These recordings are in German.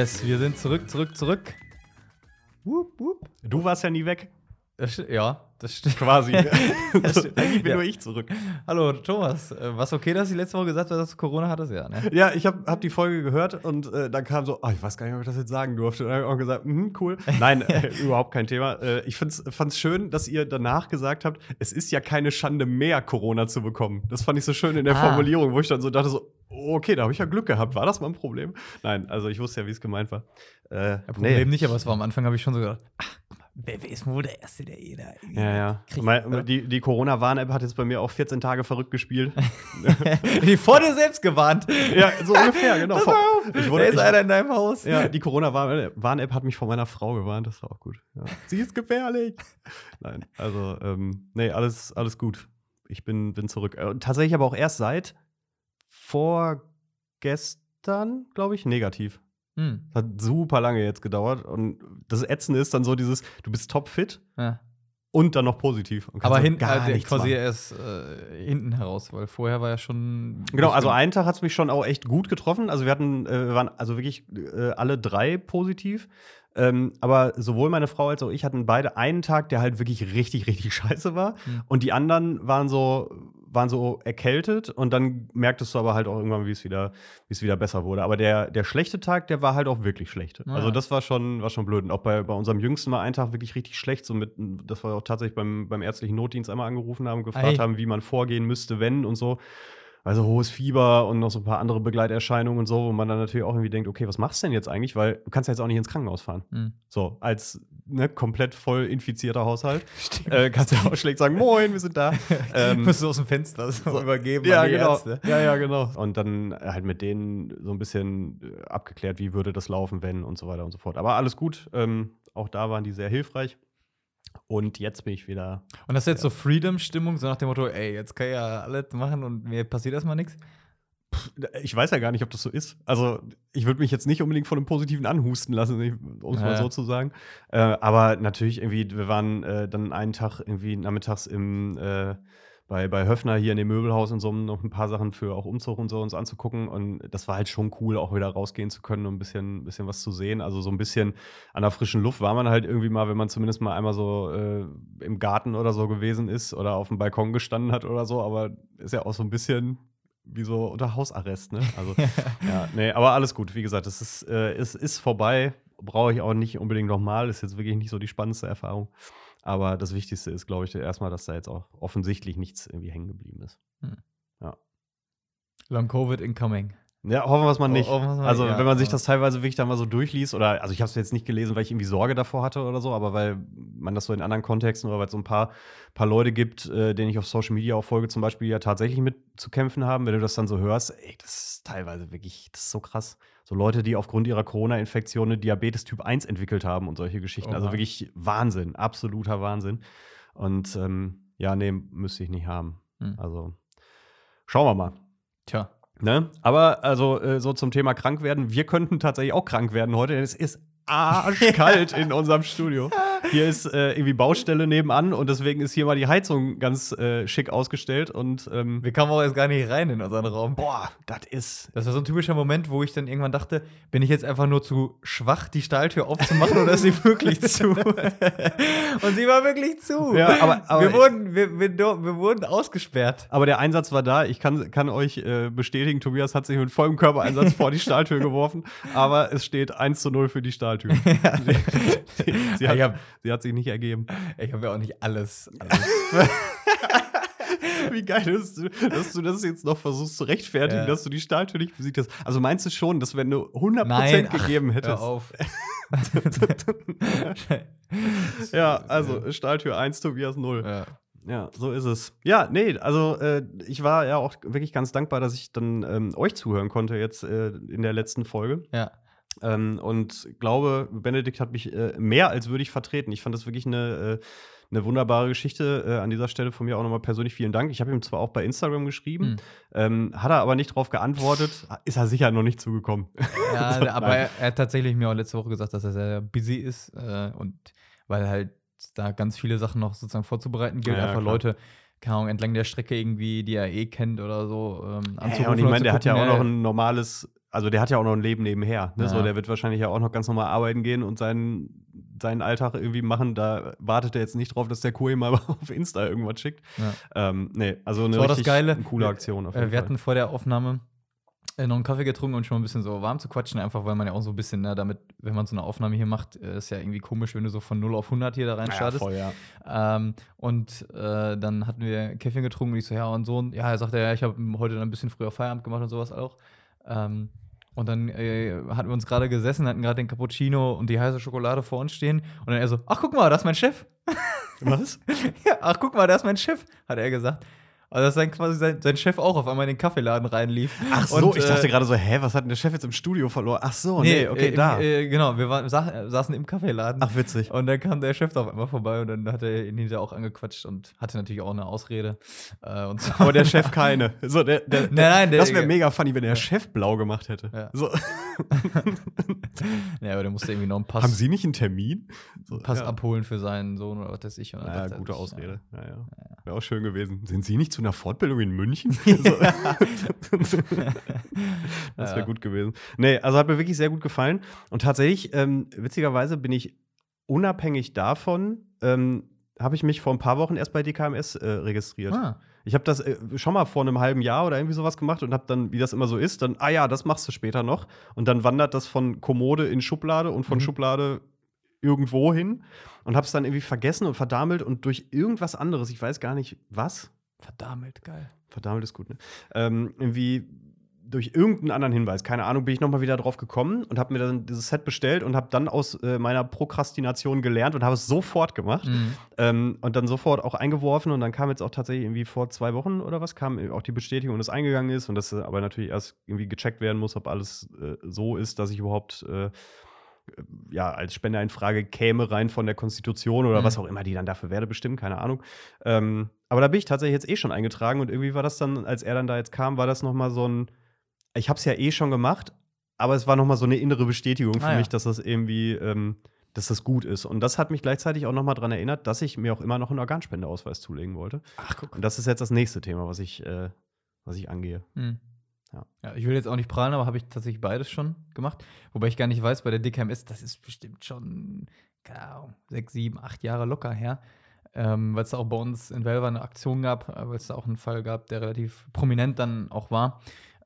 Yes, wir sind zurück, zurück, zurück. Wupp, wupp. Du warst ja nie weg. Das ja, das stimmt. Quasi. Das stimmt. Eigentlich bin Ja. nur ich zurück. Hallo, Thomas. Äh, Was okay, dass du letzte Woche gesagt hast, dass du Corona hattest? Ja, ne? Ja, ich habe hab die Folge gehört und äh, dann kam so, ah, ich weiß gar nicht, ob ich das jetzt sagen durfte. Und dann habe ich auch gesagt, mhm, cool. Nein, äh, überhaupt kein Thema. Äh, ich fand es schön, dass ihr danach gesagt habt, es ist ja keine Schande mehr, Corona zu bekommen. Das fand ich so schön in der Ah. Formulierung, wo ich dann so dachte, so, okay, da habe ich ja Glück gehabt. War das mal ein Problem? Nein, also ich wusste ja, wie es gemeint war. Äh, Ja, Problem nicht, aber es war am Anfang, habe ich schon so gedacht, ach, wer, ist wohl der Erste, der eh da Ja, ja. kriegt, Mein- oder? die die Corona-Warn-App hat jetzt bei mir auch 14 Tage verrückt gespielt. Die vor dir selbst gewarnt. ja, so ungefähr, genau. Mal auf, Ich wurde- da ist ich- einer in deinem Haus. Ja, die Corona-Warn-App hat mich von meiner Frau gewarnt, das war auch gut. Ja. Sie ist gefährlich. Nein, also, ähm, nee, alles, alles gut. Ich bin, bin zurück. Äh, tatsächlich aber auch erst seit vorgestern, glaube ich, negativ. Hm. Das hat super lange jetzt gedauert. Und das Ätzende ist dann so dieses, du bist topfit Ja. und dann noch positiv. Aber so hin, gar äh, quasi machen. erst äh, hinten heraus, weil vorher war ja schon. Genau, also einen Tag hat es mich schon auch echt gut getroffen. Also wir hatten, äh, wir waren also wirklich äh, alle drei positiv. Ähm, aber sowohl meine Frau als auch ich hatten beide einen Tag, der halt wirklich richtig, richtig scheiße war. Hm. Und die anderen waren so, waren so erkältet und dann merktest du aber halt auch irgendwann, wie es wieder, wie es wieder besser wurde. Aber der, der schlechte Tag, der war halt auch wirklich schlecht. Ah. Also das war schon, war schon blöd. Und auch bei, bei unserem Jüngsten war ein Tag wirklich richtig schlecht. So mit, dass wir auch tatsächlich beim, beim ärztlichen Notdienst einmal angerufen haben, gefragt Ei. haben, wie man vorgehen müsste, wenn und so. Also hohes Fieber und noch so ein paar andere Begleiterscheinungen und so, wo man dann natürlich auch irgendwie denkt, okay, was machst du denn jetzt eigentlich? Weil du kannst ja jetzt auch nicht ins Krankenhaus fahren. Hm. So, als ne, komplett voll infizierter Haushalt. äh, kannst du ja auch schlecht sagen, moin, wir sind da. ähm, du aus dem Fenster so übergeben ja, genau. Ärzte. Ja, ja, genau. Und dann halt mit denen so ein bisschen äh, abgeklärt, wie würde das laufen, wenn und so weiter und so fort. Aber alles gut. Ähm, auch da waren die sehr hilfreich. Und jetzt bin ich wieder. Und das ist jetzt so Freedom-Stimmung, so nach dem Motto, ey, jetzt kann ich ja alles machen und mir passiert erstmal nichts. Ich weiß ja gar nicht, ob das so ist. Also, ich würde mich jetzt nicht unbedingt von einem Positiven anhusten lassen, um es mal Ja. so zu sagen. Äh, aber natürlich irgendwie, wir waren äh, dann einen Tag irgendwie nachmittags im, äh, bei, bei Höfner hier in dem Möbelhaus und so, um noch ein paar Sachen für auch Umzug und so uns anzugucken. Und das war halt schon cool, auch wieder rausgehen zu können und ein bisschen, bisschen was zu sehen. Also so ein bisschen an der frischen Luft war man halt irgendwie mal, wenn man zumindest mal einmal so äh, im Garten oder so gewesen ist oder auf dem Balkon gestanden hat oder so. Aber ist ja auch so ein bisschen wie so unter Hausarrest, ne? Also, ja, nee, aber alles gut. Wie gesagt, es ist, äh, es ist vorbei. Brauche ich auch nicht unbedingt nochmal. Ist jetzt wirklich nicht so die spannendste Erfahrung. Aber das Wichtigste ist, glaube ich, erstmal, dass da jetzt auch offensichtlich nichts irgendwie hängen geblieben ist. Long Covid incoming. Ja, hoffen wir es mal nicht. Wir's mal also, nicht, ja, wenn man sich das teilweise wirklich dann mal so durchliest, oder, also ich habe es jetzt nicht gelesen, weil ich irgendwie Sorge davor hatte oder so, aber weil man das so in anderen Kontexten oder weil es so ein paar, paar Leute gibt, äh, denen ich auf Social Media auch folge, zum Beispiel ja tatsächlich mit zu kämpfen haben, wenn du das dann so hörst, ey, das ist teilweise wirklich, das ist so krass. So Leute, die aufgrund ihrer Corona-Infektion eine Diabetes Typ 1 entwickelt haben und solche Geschichten. Also Oha. wirklich Wahnsinn, absoluter Wahnsinn. Und ähm, ja, nee, müsste ich nicht haben. Hm. Also schauen wir mal. Tja. Ne? Aber also äh, so zum Thema krank werden, wir könnten tatsächlich auch krank werden heute, denn es ist arschkalt in unserem Studio. Hier ist äh, irgendwie Baustelle nebenan und deswegen ist hier mal die Heizung ganz äh, schick ausgestellt und ähm, Wir kamen auch jetzt gar nicht rein in unseren Raum. boah, das ist Das war so ein typischer Moment, wo ich dann irgendwann dachte, bin ich jetzt einfach nur zu schwach, die Stahltür aufzumachen oder ist sie wirklich zu? Und sie war wirklich zu. Ja, aber- aber- wir, wurden, wir, wir, wir wurden ausgesperrt. aber der Einsatz war da. Ich kann, kann euch äh, bestätigen, Tobias hat sich mit vollem Körpereinsatz vor die Stahltür geworfen, aber es steht 1 zu 0 für die Stahltür. sie, sie, Ja, ich hat, hab- sie hat sich nicht ergeben. Ich habe ja auch nicht alles. alles. Wie geil ist du, dass du das jetzt noch versuchst zu rechtfertigen, Ja. dass du die Stahltür nicht besiegt hast. Also meinst du schon, dass wenn du 100% Nein, ach, gegeben Hör hättest? auf. Ja, also Stahltür 1, Tobias 0. Ja. Ja, so ist es. Ja, nee, also äh, ich war ja auch wirklich ganz dankbar, dass ich dann ähm, euch zuhören konnte jetzt äh, in der letzten Folge. ja. Ähm, und glaube, Benedikt hat mich äh, mehr als würdig vertreten. Ich fand das wirklich eine, äh, eine wunderbare Geschichte. Äh, an dieser Stelle von mir auch nochmal persönlich vielen Dank. Ich habe ihm zwar auch bei Instagram geschrieben, Hm. ähm, hat er aber nicht drauf geantwortet. Ist er sicher noch nicht zugekommen. Ja, Also, aber er, er hat tatsächlich mir auch letzte Woche gesagt, dass er sehr busy ist äh, und weil halt da ganz viele Sachen noch sozusagen vorzubereiten gilt. Ja, Einfach klar. Leute, keine Ahnung, entlang der Strecke irgendwie, die er eh kennt oder so, ähm, Ja, und ich meine, der hat ja auch gucken, noch ein normales also der hat ja auch noch ein Leben nebenher. Ne? Ja. So, der wird wahrscheinlich ja auch noch ganz normal arbeiten gehen und seinen, seinen Alltag irgendwie machen. Da wartet er jetzt nicht drauf, dass der Kur ihm mal auf Insta irgendwas schickt. Ja. Ähm, nee, also eine das richtig Geile. coole Aktion auf jeden Äh, wir Fall. hatten vor der Aufnahme äh, noch einen Kaffee getrunken und schon mal ein bisschen so warm zu quatschen, einfach weil man ja auch so ein bisschen, ne, damit, wenn man so eine Aufnahme hier macht, äh, ist ja irgendwie komisch, wenn du so von 0 auf 100 hier da rein ja, ja. Ähm, und äh, dann hatten wir Kaffee getrunken und ich so, ja, und so. Und ja, er sagte, ja, ich habe heute dann ein bisschen früher Feierabend gemacht und sowas auch. Ähm, und dann äh, hatten wir uns gerade gesessen, hatten gerade den Cappuccino und die heiße Schokolade vor uns stehen. Und dann er so, ach, guck mal, da ist mein Chef. Was? ja, ach, guck mal, da ist mein Chef, hat er gesagt. Also, dass dann quasi sein, sein Chef auch auf einmal in den Kaffeeladen reinlief. Ach so, Und, ich dachte äh, gerade so, hä, was hat denn der Chef jetzt im Studio verloren? Ach so, nee, okay, äh, da. Äh, genau, wir waren, sa saßen im Kaffeeladen. Ach, witzig. Und dann kam der Chef da auf einmal vorbei und dann hat er ihn hinterher auch angequatscht und hatte natürlich auch eine Ausrede. Äh, und so. Aber der Chef keine. So, der, der, Nein, nein, der- das wäre mega funny, wenn der Chef blau gemacht hätte. Ja. So. ja, aber der musste irgendwie noch einen Pass, Haben Sie nicht einen Termin? So, Pass ja. abholen für seinen Sohn oder was weiß ich. Und Naja, dachte gute Ausrede. Ja. Ja, Wäre auch schön gewesen. Sind Sie nicht zu einer Fortbildung in München? So. das wäre gut gewesen. Nee, also hat mir wirklich sehr gut gefallen. Und tatsächlich, ähm, witzigerweise bin ich unabhängig davon, ähm, habe ich mich vor ein paar Wochen erst bei DKMS äh, registriert. Ah, Ich habe das äh, schon mal vor einem halben Jahr oder irgendwie sowas gemacht und habe dann, wie das immer so ist, dann, ah ja, das machst du später noch. Und dann wandert das von Kommode in Schublade und von Mhm. Schublade irgendwo hin und habe es dann irgendwie vergessen und verdammelt und durch irgendwas anderes, ich weiß gar nicht was, verdammt geil. verdammelt ist gut, ne? Ähm, irgendwie durch irgendeinen anderen Hinweis, keine Ahnung, bin ich nochmal wieder drauf gekommen und habe mir dann dieses Set bestellt und habe dann aus äh, meiner Prokrastination gelernt und habe es sofort gemacht. Mhm. Ähm, und dann sofort auch eingeworfen und dann kam jetzt auch tatsächlich irgendwie vor zwei Wochen oder was, kam auch die Bestätigung, dass eingegangen ist und dass äh, aber natürlich erst irgendwie gecheckt werden muss, ob alles äh, so ist, dass ich überhaupt äh, ja, als Spender in Frage käme, rein von der Konstitution oder Mhm. was auch immer die dann dafür werde, bestimmen, keine Ahnung. Ähm, aber da bin ich tatsächlich jetzt eh schon eingetragen und irgendwie war das dann, als er dann da jetzt kam, war das nochmal so ein, ich habe es ja eh schon gemacht, aber es war nochmal so eine innere Bestätigung für Ah, ja. mich, dass das irgendwie, ähm, dass das gut ist. Und das hat mich gleichzeitig auch nochmal daran erinnert, dass ich mir auch immer noch einen Organspendeausweis zulegen wollte. Ach, guck. Und das ist jetzt das nächste Thema, was ich, äh, was ich angehe. Mhm. Ja. Ja. ich will jetzt auch nicht prahlen, aber habe ich tatsächlich beides schon gemacht. Wobei ich gar nicht weiß, bei der DKMS, das ist bestimmt schon, keine Ahnung, sechs, sieben, acht Jahre locker her. Ähm, weil es auch bei uns in Velva eine Aktion gab, äh, weil es da auch einen Fall gab, der relativ prominent dann auch war.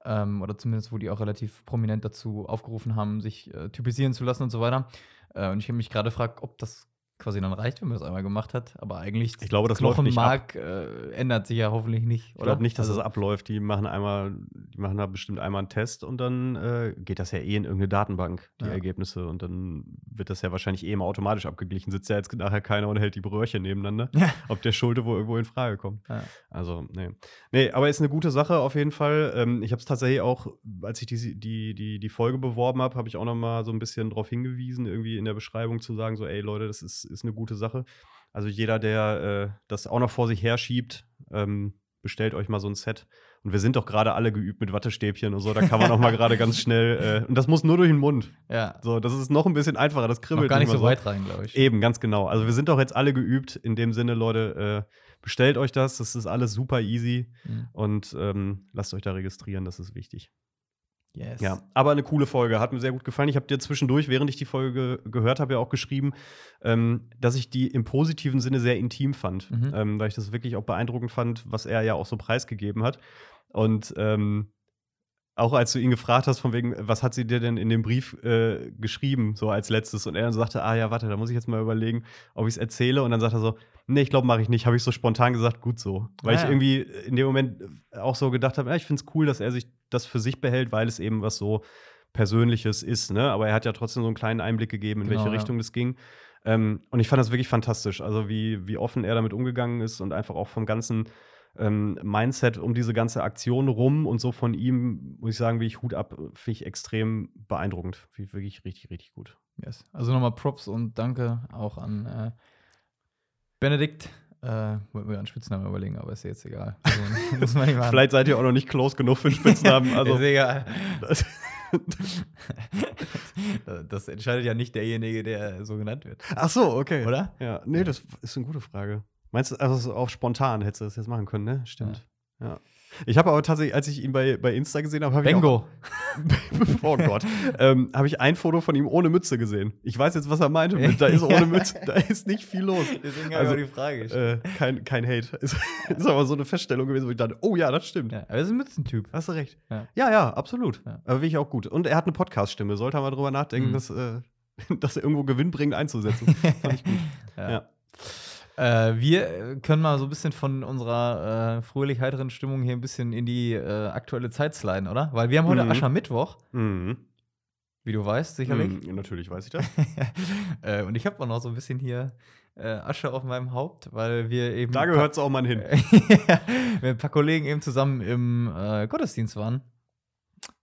Ähm, oder zumindest, wo die auch relativ prominent dazu aufgerufen haben, sich äh, typisieren zu lassen und so weiter. Äh, und ich habe mich gerade gefragt, ob das quasi dann reicht, wenn man das einmal gemacht hat. Aber eigentlich, Ich glaube, das läuft nicht Knochenmark äh, ändert sich ja hoffentlich nicht. Ich glaube nicht, dass Also- das abläuft. Die machen einmal, die machen da bestimmt einmal einen Test und dann äh, geht das ja eh in irgendeine Datenbank, die Ja. Ergebnisse. Und dann wird das ja wahrscheinlich eh immer automatisch abgeglichen. Sitzt ja jetzt nachher keiner und hält die Röhrchen nebeneinander, Ja. ob der Schulte wo irgendwo in Frage kommt. Ja. Also, nee. Nee, aber ist eine gute Sache auf jeden Fall. Ähm, ich habe es tatsächlich auch, als ich die, die, die, die Folge beworben habe, habe ich auch noch mal so ein bisschen darauf hingewiesen, irgendwie in der Beschreibung zu sagen, so, ey Leute, das ist, ist eine gute Sache. Also jeder, der äh, das auch noch vor sich herschiebt, ähm, bestellt euch mal so ein Set. Und wir sind doch gerade alle geübt mit Wattestäbchen und so. Da kann man auch mal gerade ganz schnell. Äh, und das muss nur durch den Mund. Ja, So, das ist noch ein bisschen einfacher. Das noch kribbelt gar nicht so weit rein, glaube ich. Eben, ganz genau. Also wir sind doch jetzt alle geübt. In dem Sinne, Leute, äh, bestellt euch das. Das ist alles super easy. Mhm. Und ähm, lasst euch da registrieren, das ist wichtig. Yes. Ja, aber eine coole Folge, hat mir sehr gut gefallen. Ich habe dir zwischendurch, während ich die Folge ge gehört habe, ja auch geschrieben, ähm, dass ich die im positiven Sinne sehr intim fand, Mhm. ähm, weil ich das wirklich auch beeindruckend fand, was er ja auch so preisgegeben hat. Und ähm, auch als du ihn gefragt hast, von wegen, was hat sie dir denn in dem Brief äh, geschrieben, so als letztes, und er dann sagte, ah ja, warte, da muss ich jetzt mal überlegen, ob ich es erzähle. Und dann sagt er so, nee, ich glaube, mache ich nicht. Habe ich so spontan gesagt, gut so. Weil Ah, ich ja. irgendwie in dem Moment auch so gedacht habe, ja, ich finde es cool, dass er sich das für sich behält, weil es eben was so Persönliches ist. Ne? Aber er hat ja trotzdem so einen kleinen Einblick gegeben, in Genau, welche ja. Richtung das ging. Ähm, und ich fand das wirklich fantastisch. Also, wie, wie offen er damit umgegangen ist und einfach auch vom ganzen ähm, Mindset um diese ganze Aktion rum und so von ihm, muss ich sagen, wie ich Hut ab, finde ich extrem beeindruckend. Finde ich wirklich richtig, richtig gut. Yes. Also nochmal Props und Danke auch an äh, Benedikt. Äh, wollten wir einen Spitznamen überlegen, aber ist ja jetzt egal. Also, muss man nicht machen. Vielleicht seid ihr auch noch nicht close genug für einen Spitznamen. Also, ist egal. das, Das entscheidet ja nicht derjenige, der so genannt wird. ach so, okay. Oder? Ja, nee, das ist eine gute Frage. Meinst du, also so auf spontan hättest du das jetzt machen können, ne? Stimmt. Ja. Ich habe aber tatsächlich, als ich ihn bei, bei Insta gesehen habe, habe ich. Bengo. oh Gott. ähm, habe ich ein Foto von ihm ohne Mütze gesehen. Ich weiß jetzt, was er meinte. Mit, da ist ohne Mütze, da ist nicht viel los. Deswegen Also, die Frage Äh, kein, kein Hate. Ist, ist aber so eine Feststellung gewesen, wo ich dachte, oh ja, das stimmt. ja, er ist ein Mützentyp. Hast du recht. Ja. Ja, ja, absolut. Ja. Aber wirklich auch gut. Und er hat eine Podcast-Stimme. Sollte man drüber nachdenken, Mhm. dass, äh, dass er irgendwo gewinnbringend einzusetzen. Fand ich gut. Ja. Ja. Äh, wir können mal so ein bisschen von unserer äh, fröhlich heiteren Stimmung hier ein bisschen in die äh, aktuelle Zeit sliden, oder? Weil wir haben heute Mhm. Aschermittwoch, Mhm. wie du weißt, sicherlich. Mhm, natürlich weiß ich das. äh, und ich habe auch noch so ein bisschen hier äh, Asche auf meinem Haupt, weil wir eben. Da gehört es auch mal hin. wir ein paar Kollegen eben zusammen im äh, Gottesdienst waren.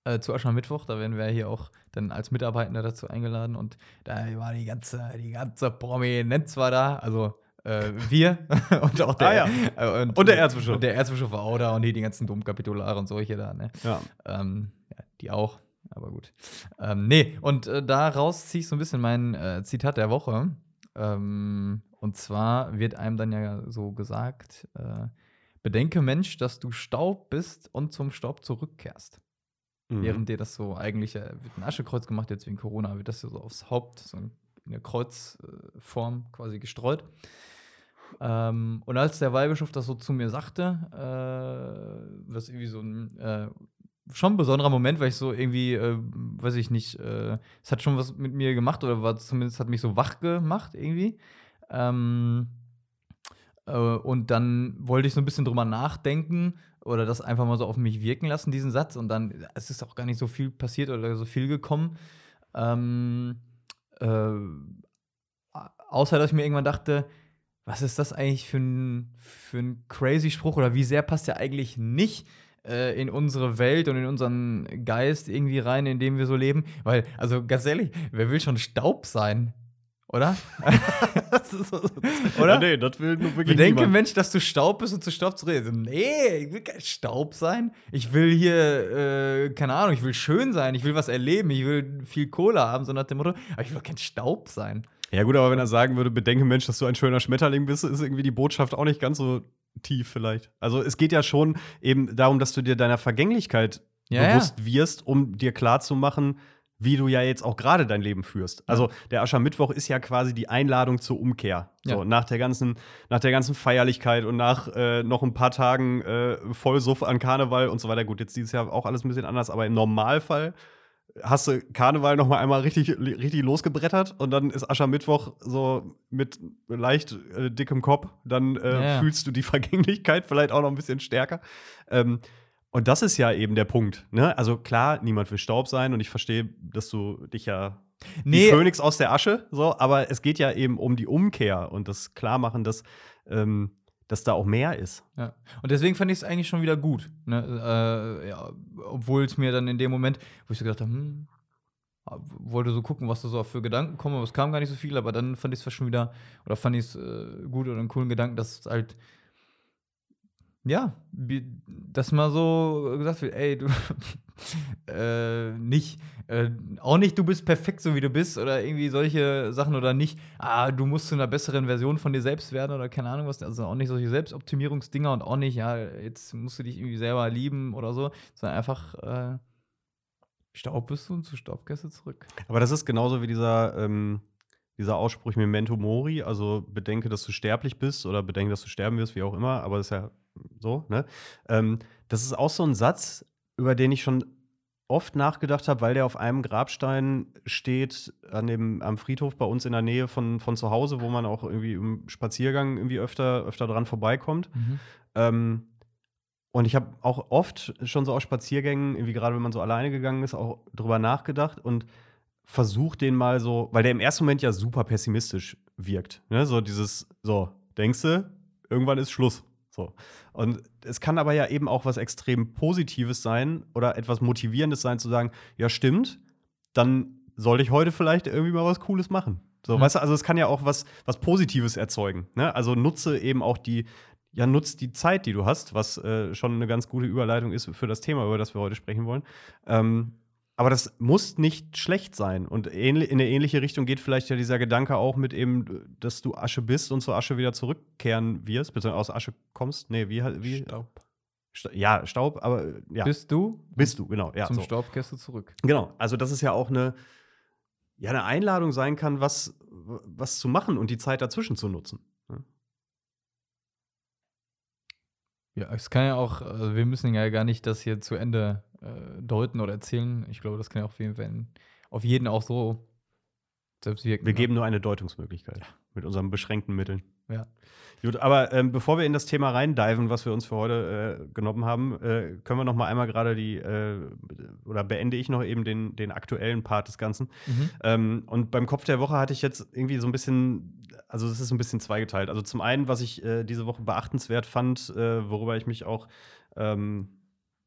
Äh, zu Aschermittwoch, da werden wir hier auch dann als Mitarbeitende dazu eingeladen und da war die ganze, die ganze Prominenz war da, also äh, wir und auch der, Ah, äh, Und der Erzbischof. Und der Erzbischof war auch da und hier die ganzen Domkapitulare und solche da, ne? Ja. Ähm, ja, die auch, aber gut. Ähm, nee, und äh, daraus ziehe ich so ein bisschen mein äh, Zitat der Woche. Ähm, und zwar wird einem dann ja so gesagt: äh, Bedenke, Mensch, dass du Staub bist und zum Staub zurückkehrst. Mhm. Während dir das so eigentlich äh, wird ein Aschekreuz gemacht, jetzt wegen Corona, wird das ja so aufs Haupt, so in der Kreuzform quasi gestreut. Ähm, und als der Weihbischof das so zu mir sagte, äh, was irgendwie so ein äh, schon ein besonderer Moment, weil ich so irgendwie, äh, weiß ich nicht, äh, es hat schon was mit mir gemacht oder war zumindest hat mich so wach gemacht irgendwie. Ähm, äh, und dann wollte ich so ein bisschen drüber nachdenken oder das einfach mal so auf mich wirken lassen, diesen Satz. Und dann, es ist auch gar nicht so viel passiert oder so viel gekommen. Ähm, äh, außer, dass ich mir irgendwann dachte, was ist das eigentlich für ein, für ein crazy Spruch oder wie sehr passt der eigentlich nicht äh, in unsere Welt und in unseren Geist irgendwie rein, in dem wir so leben? Weil, also ganz ehrlich, wer will schon Staub sein? Oder? Oder? nee, das will nur wirklich Bedenke, niemand. Mensch, dass du Staub bist und zu Staub zurück. Also, nee, ich will kein Staub sein. Ich will hier, äh, keine Ahnung, ich will schön sein, ich will was erleben, ich will viel Cola haben, so nach dem Motto. Aber ich will kein Staub sein. Ja, gut, aber wenn er sagen würde, bedenke, Mensch, dass du ein schöner Schmetterling bist, ist irgendwie die Botschaft auch nicht ganz so tief, vielleicht. Also, es geht ja schon eben darum, dass du dir deiner Vergänglichkeit Ja, bewusst wirst, um dir klarzumachen, wie du ja jetzt auch gerade dein Leben führst. Also, der Aschermittwoch ist ja quasi die Einladung zur Umkehr. So, Ja. nach der ganzen, nach der ganzen Feierlichkeit und nach äh, noch ein paar Tagen äh, Vollsuff an Karneval und so weiter. Gut, jetzt dieses Jahr auch alles ein bisschen anders, aber im Normalfall hast du Karneval noch mal einmal richtig, richtig losgebrettert und dann ist Aschermittwoch so mit leicht äh, dickem Kopf, dann äh, ja. fühlst du die Vergänglichkeit vielleicht auch noch ein bisschen stärker. Ähm, und das ist ja eben der Punkt. Ne? Also klar, niemand will Staub sein und ich verstehe, dass du dich ja wie Phönix aus der Asche, so, aber es geht ja eben um die Umkehr und das Klarmachen, dass, ähm, dass da auch mehr ist. Ja. Und deswegen fand ich es eigentlich schon wieder gut. Ne? Äh, ja, Obwohl es mir dann in dem Moment, wo ich so gedacht habe, hm, wollte so gucken, was da so für Gedanken kommen, aber es kam gar nicht so viel, aber dann fand ich es schon wieder, oder fand ich es äh, gut oder einen coolen Gedanken, dass es halt, ja, dass mal so gesagt wird, ey, du, äh, nicht, äh, auch nicht, du bist perfekt, so wie du bist, oder irgendwie solche Sachen, oder nicht, ah, du musst zu einer besseren Version von dir selbst werden, oder keine Ahnung was, also auch nicht solche Selbstoptimierungsdinger und auch nicht, ja, jetzt musst du dich irgendwie selber lieben oder so, sondern einfach, äh, Staub bist du und zu Staubgäste zurück. Aber das ist genauso wie dieser, ähm, dieser Ausspruch Memento Mori, also bedenke, dass du sterblich bist oder bedenke, dass du sterben wirst, wie auch immer, aber das ist ja so, ne? Ähm, das ist auch so ein Satz, über den ich schon oft nachgedacht habe, weil der auf einem Grabstein steht, an dem, am Friedhof bei uns in der Nähe von, von zu Hause, wo man auch irgendwie im Spaziergang irgendwie öfter, öfter dran vorbeikommt. Ähm, und ich habe auch oft schon so aus Spaziergängen, irgendwie gerade wenn man so alleine gegangen ist, auch drüber nachgedacht und versucht den mal so, weil der im ersten Moment ja super pessimistisch wirkt. Ne? So dieses, so, denkst du, irgendwann ist Schluss. So. Und es kann aber ja eben auch was extrem Positives sein oder etwas Motivierendes sein, zu sagen, ja, stimmt, dann soll ich heute vielleicht irgendwie mal was Cooles machen. So, Mhm. weißt du, also es kann ja auch was, was Positives erzeugen. Ne? Also nutze eben auch die, ja, nutzt die Zeit, die du hast, was äh, schon eine ganz gute Überleitung ist für das Thema, über das wir heute sprechen wollen. Ähm, aber das muss nicht schlecht sein. Und in eine ähnliche Richtung geht vielleicht ja dieser Gedanke auch mit eben, dass du Asche bist und zur Asche wieder zurückkehren wirst, beziehungsweise aus Asche kommst. Nee, wie, wie? Staub. Sta ja, Staub, aber äh, ja. Bist du? Bist du, genau. Ja, Zum so. Staub kehrst du zurück. Genau, also dass es ja auch eine, ja, eine Einladung sein kann, was, was zu machen und die Zeit dazwischen zu nutzen. ne? Ja, es kann ja auch, also wir müssen ja gar nicht das hier zu Ende äh, deuten oder erzählen. Ich glaube, das kann ja auf jeden Fall auf jeden auch so selbst wirken. Wir ne? geben nur eine Deutungsmöglichkeit mit unseren beschränkten Mitteln. Ja. Gut, aber ähm, bevor wir in das Thema reindiven, was wir uns für heute äh, genommen haben, äh, können wir noch mal einmal gerade die, äh, oder beende ich noch eben den, den aktuellen Part des Ganzen. Mhm. Ähm, und beim Kopf der Woche hatte ich jetzt irgendwie so ein bisschen, also es ist ein bisschen zweigeteilt. Also zum einen, was ich äh, diese Woche beachtenswert fand, äh, worüber ich mich auch ähm,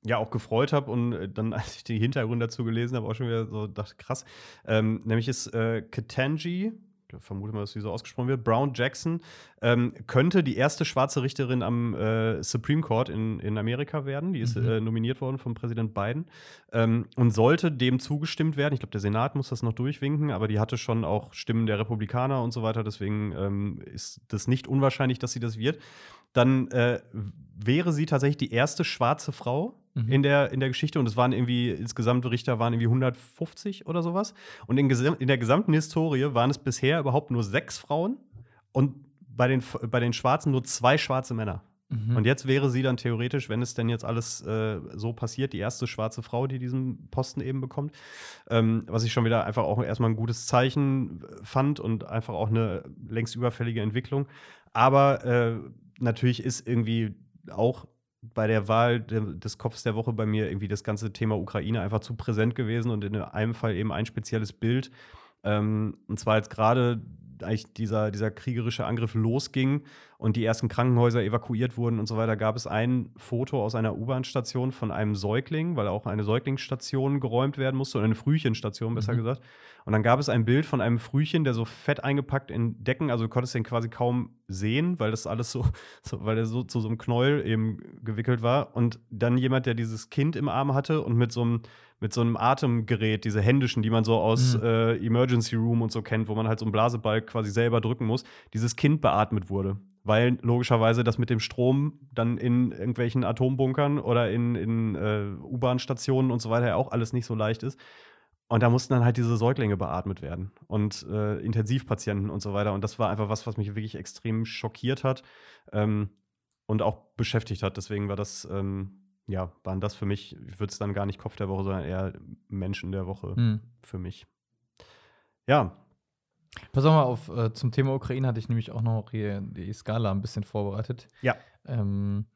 ja auch gefreut habe und äh, dann, als ich die Hintergründe dazu gelesen habe, auch schon wieder so dachte, krass. Ähm, nämlich ist äh, Ketanji, vermute mal, dass sie so ausgesprochen wird, Brown Jackson, ähm, könnte die erste schwarze Richterin am äh, Supreme Court in, in Amerika werden. Die ist Mhm. äh, nominiert worden von Präsident Biden ähm, und sollte dem zugestimmt werden. Ich glaube, der Senat muss das noch durchwinken, aber die hatte schon auch Stimmen der Republikaner und so weiter. Deswegen ähm, ist das nicht unwahrscheinlich, dass sie das wird. Dann äh, wäre sie tatsächlich die erste schwarze Frau Mhm. in, der, in der Geschichte und es waren irgendwie, insgesamt Richter waren irgendwie 150 oder sowas. Und in, in der gesamten Historie waren es bisher überhaupt nur sechs Frauen und bei den, bei den Schwarzen nur zwei schwarze Männer. Mhm. Und jetzt wäre sie dann theoretisch, wenn es denn jetzt alles äh, so passiert, die erste schwarze Frau, die diesen Posten eben bekommt. Ähm, was ich schon wieder einfach auch erstmal ein gutes Zeichen äh, fand und einfach auch eine längst überfällige Entwicklung. Aber äh, natürlich ist irgendwie auch bei der Wahl de des Kopfs der Woche bei mir irgendwie das ganze Thema Ukraine einfach zu präsent gewesen und in einem Fall eben ein spezielles Bild. Ähm, und zwar als gerade eigentlich dieser, dieser kriegerische Angriff losging und die ersten Krankenhäuser evakuiert wurden und so weiter, gab es ein Foto aus einer U-Bahn-Station von einem Säugling, weil auch eine Säuglingsstation geräumt werden musste, oder eine Frühchenstation, besser Mhm. gesagt. Und dann gab es ein Bild von einem Frühchen, der so fett eingepackt in Decken, also du konntest den quasi kaum sehen, weil das alles so, so weil er so zu so einem Knäuel eben gewickelt war. Und dann jemand, der dieses Kind im Arm hatte und mit so einem, mit so einem Atemgerät, diese händischen, die man so aus Mhm. äh, Emergency Room und so kennt, wo man halt so einen Blasebalg quasi selber drücken muss, dieses Kind beatmet wurde. Weil logischerweise das mit dem Strom dann in irgendwelchen Atombunkern oder in, in äh, U-Bahn-Stationen und so weiter ja auch alles nicht so leicht ist. Und da mussten dann halt diese Säuglinge beatmet werden und äh, Intensivpatienten und so weiter. Und das war einfach was, was mich wirklich extrem schockiert hat ähm, und auch beschäftigt hat. Deswegen war das, ähm, ja, waren das für mich, ich würde es dann gar nicht Kopf der Woche, sondern eher Menschen der Woche Mhm. für mich. Ja, Pass mal auf, äh, zum Thema Ukraine hatte ich nämlich auch noch hier die Skala ein bisschen vorbereitet. Ja. Ähm,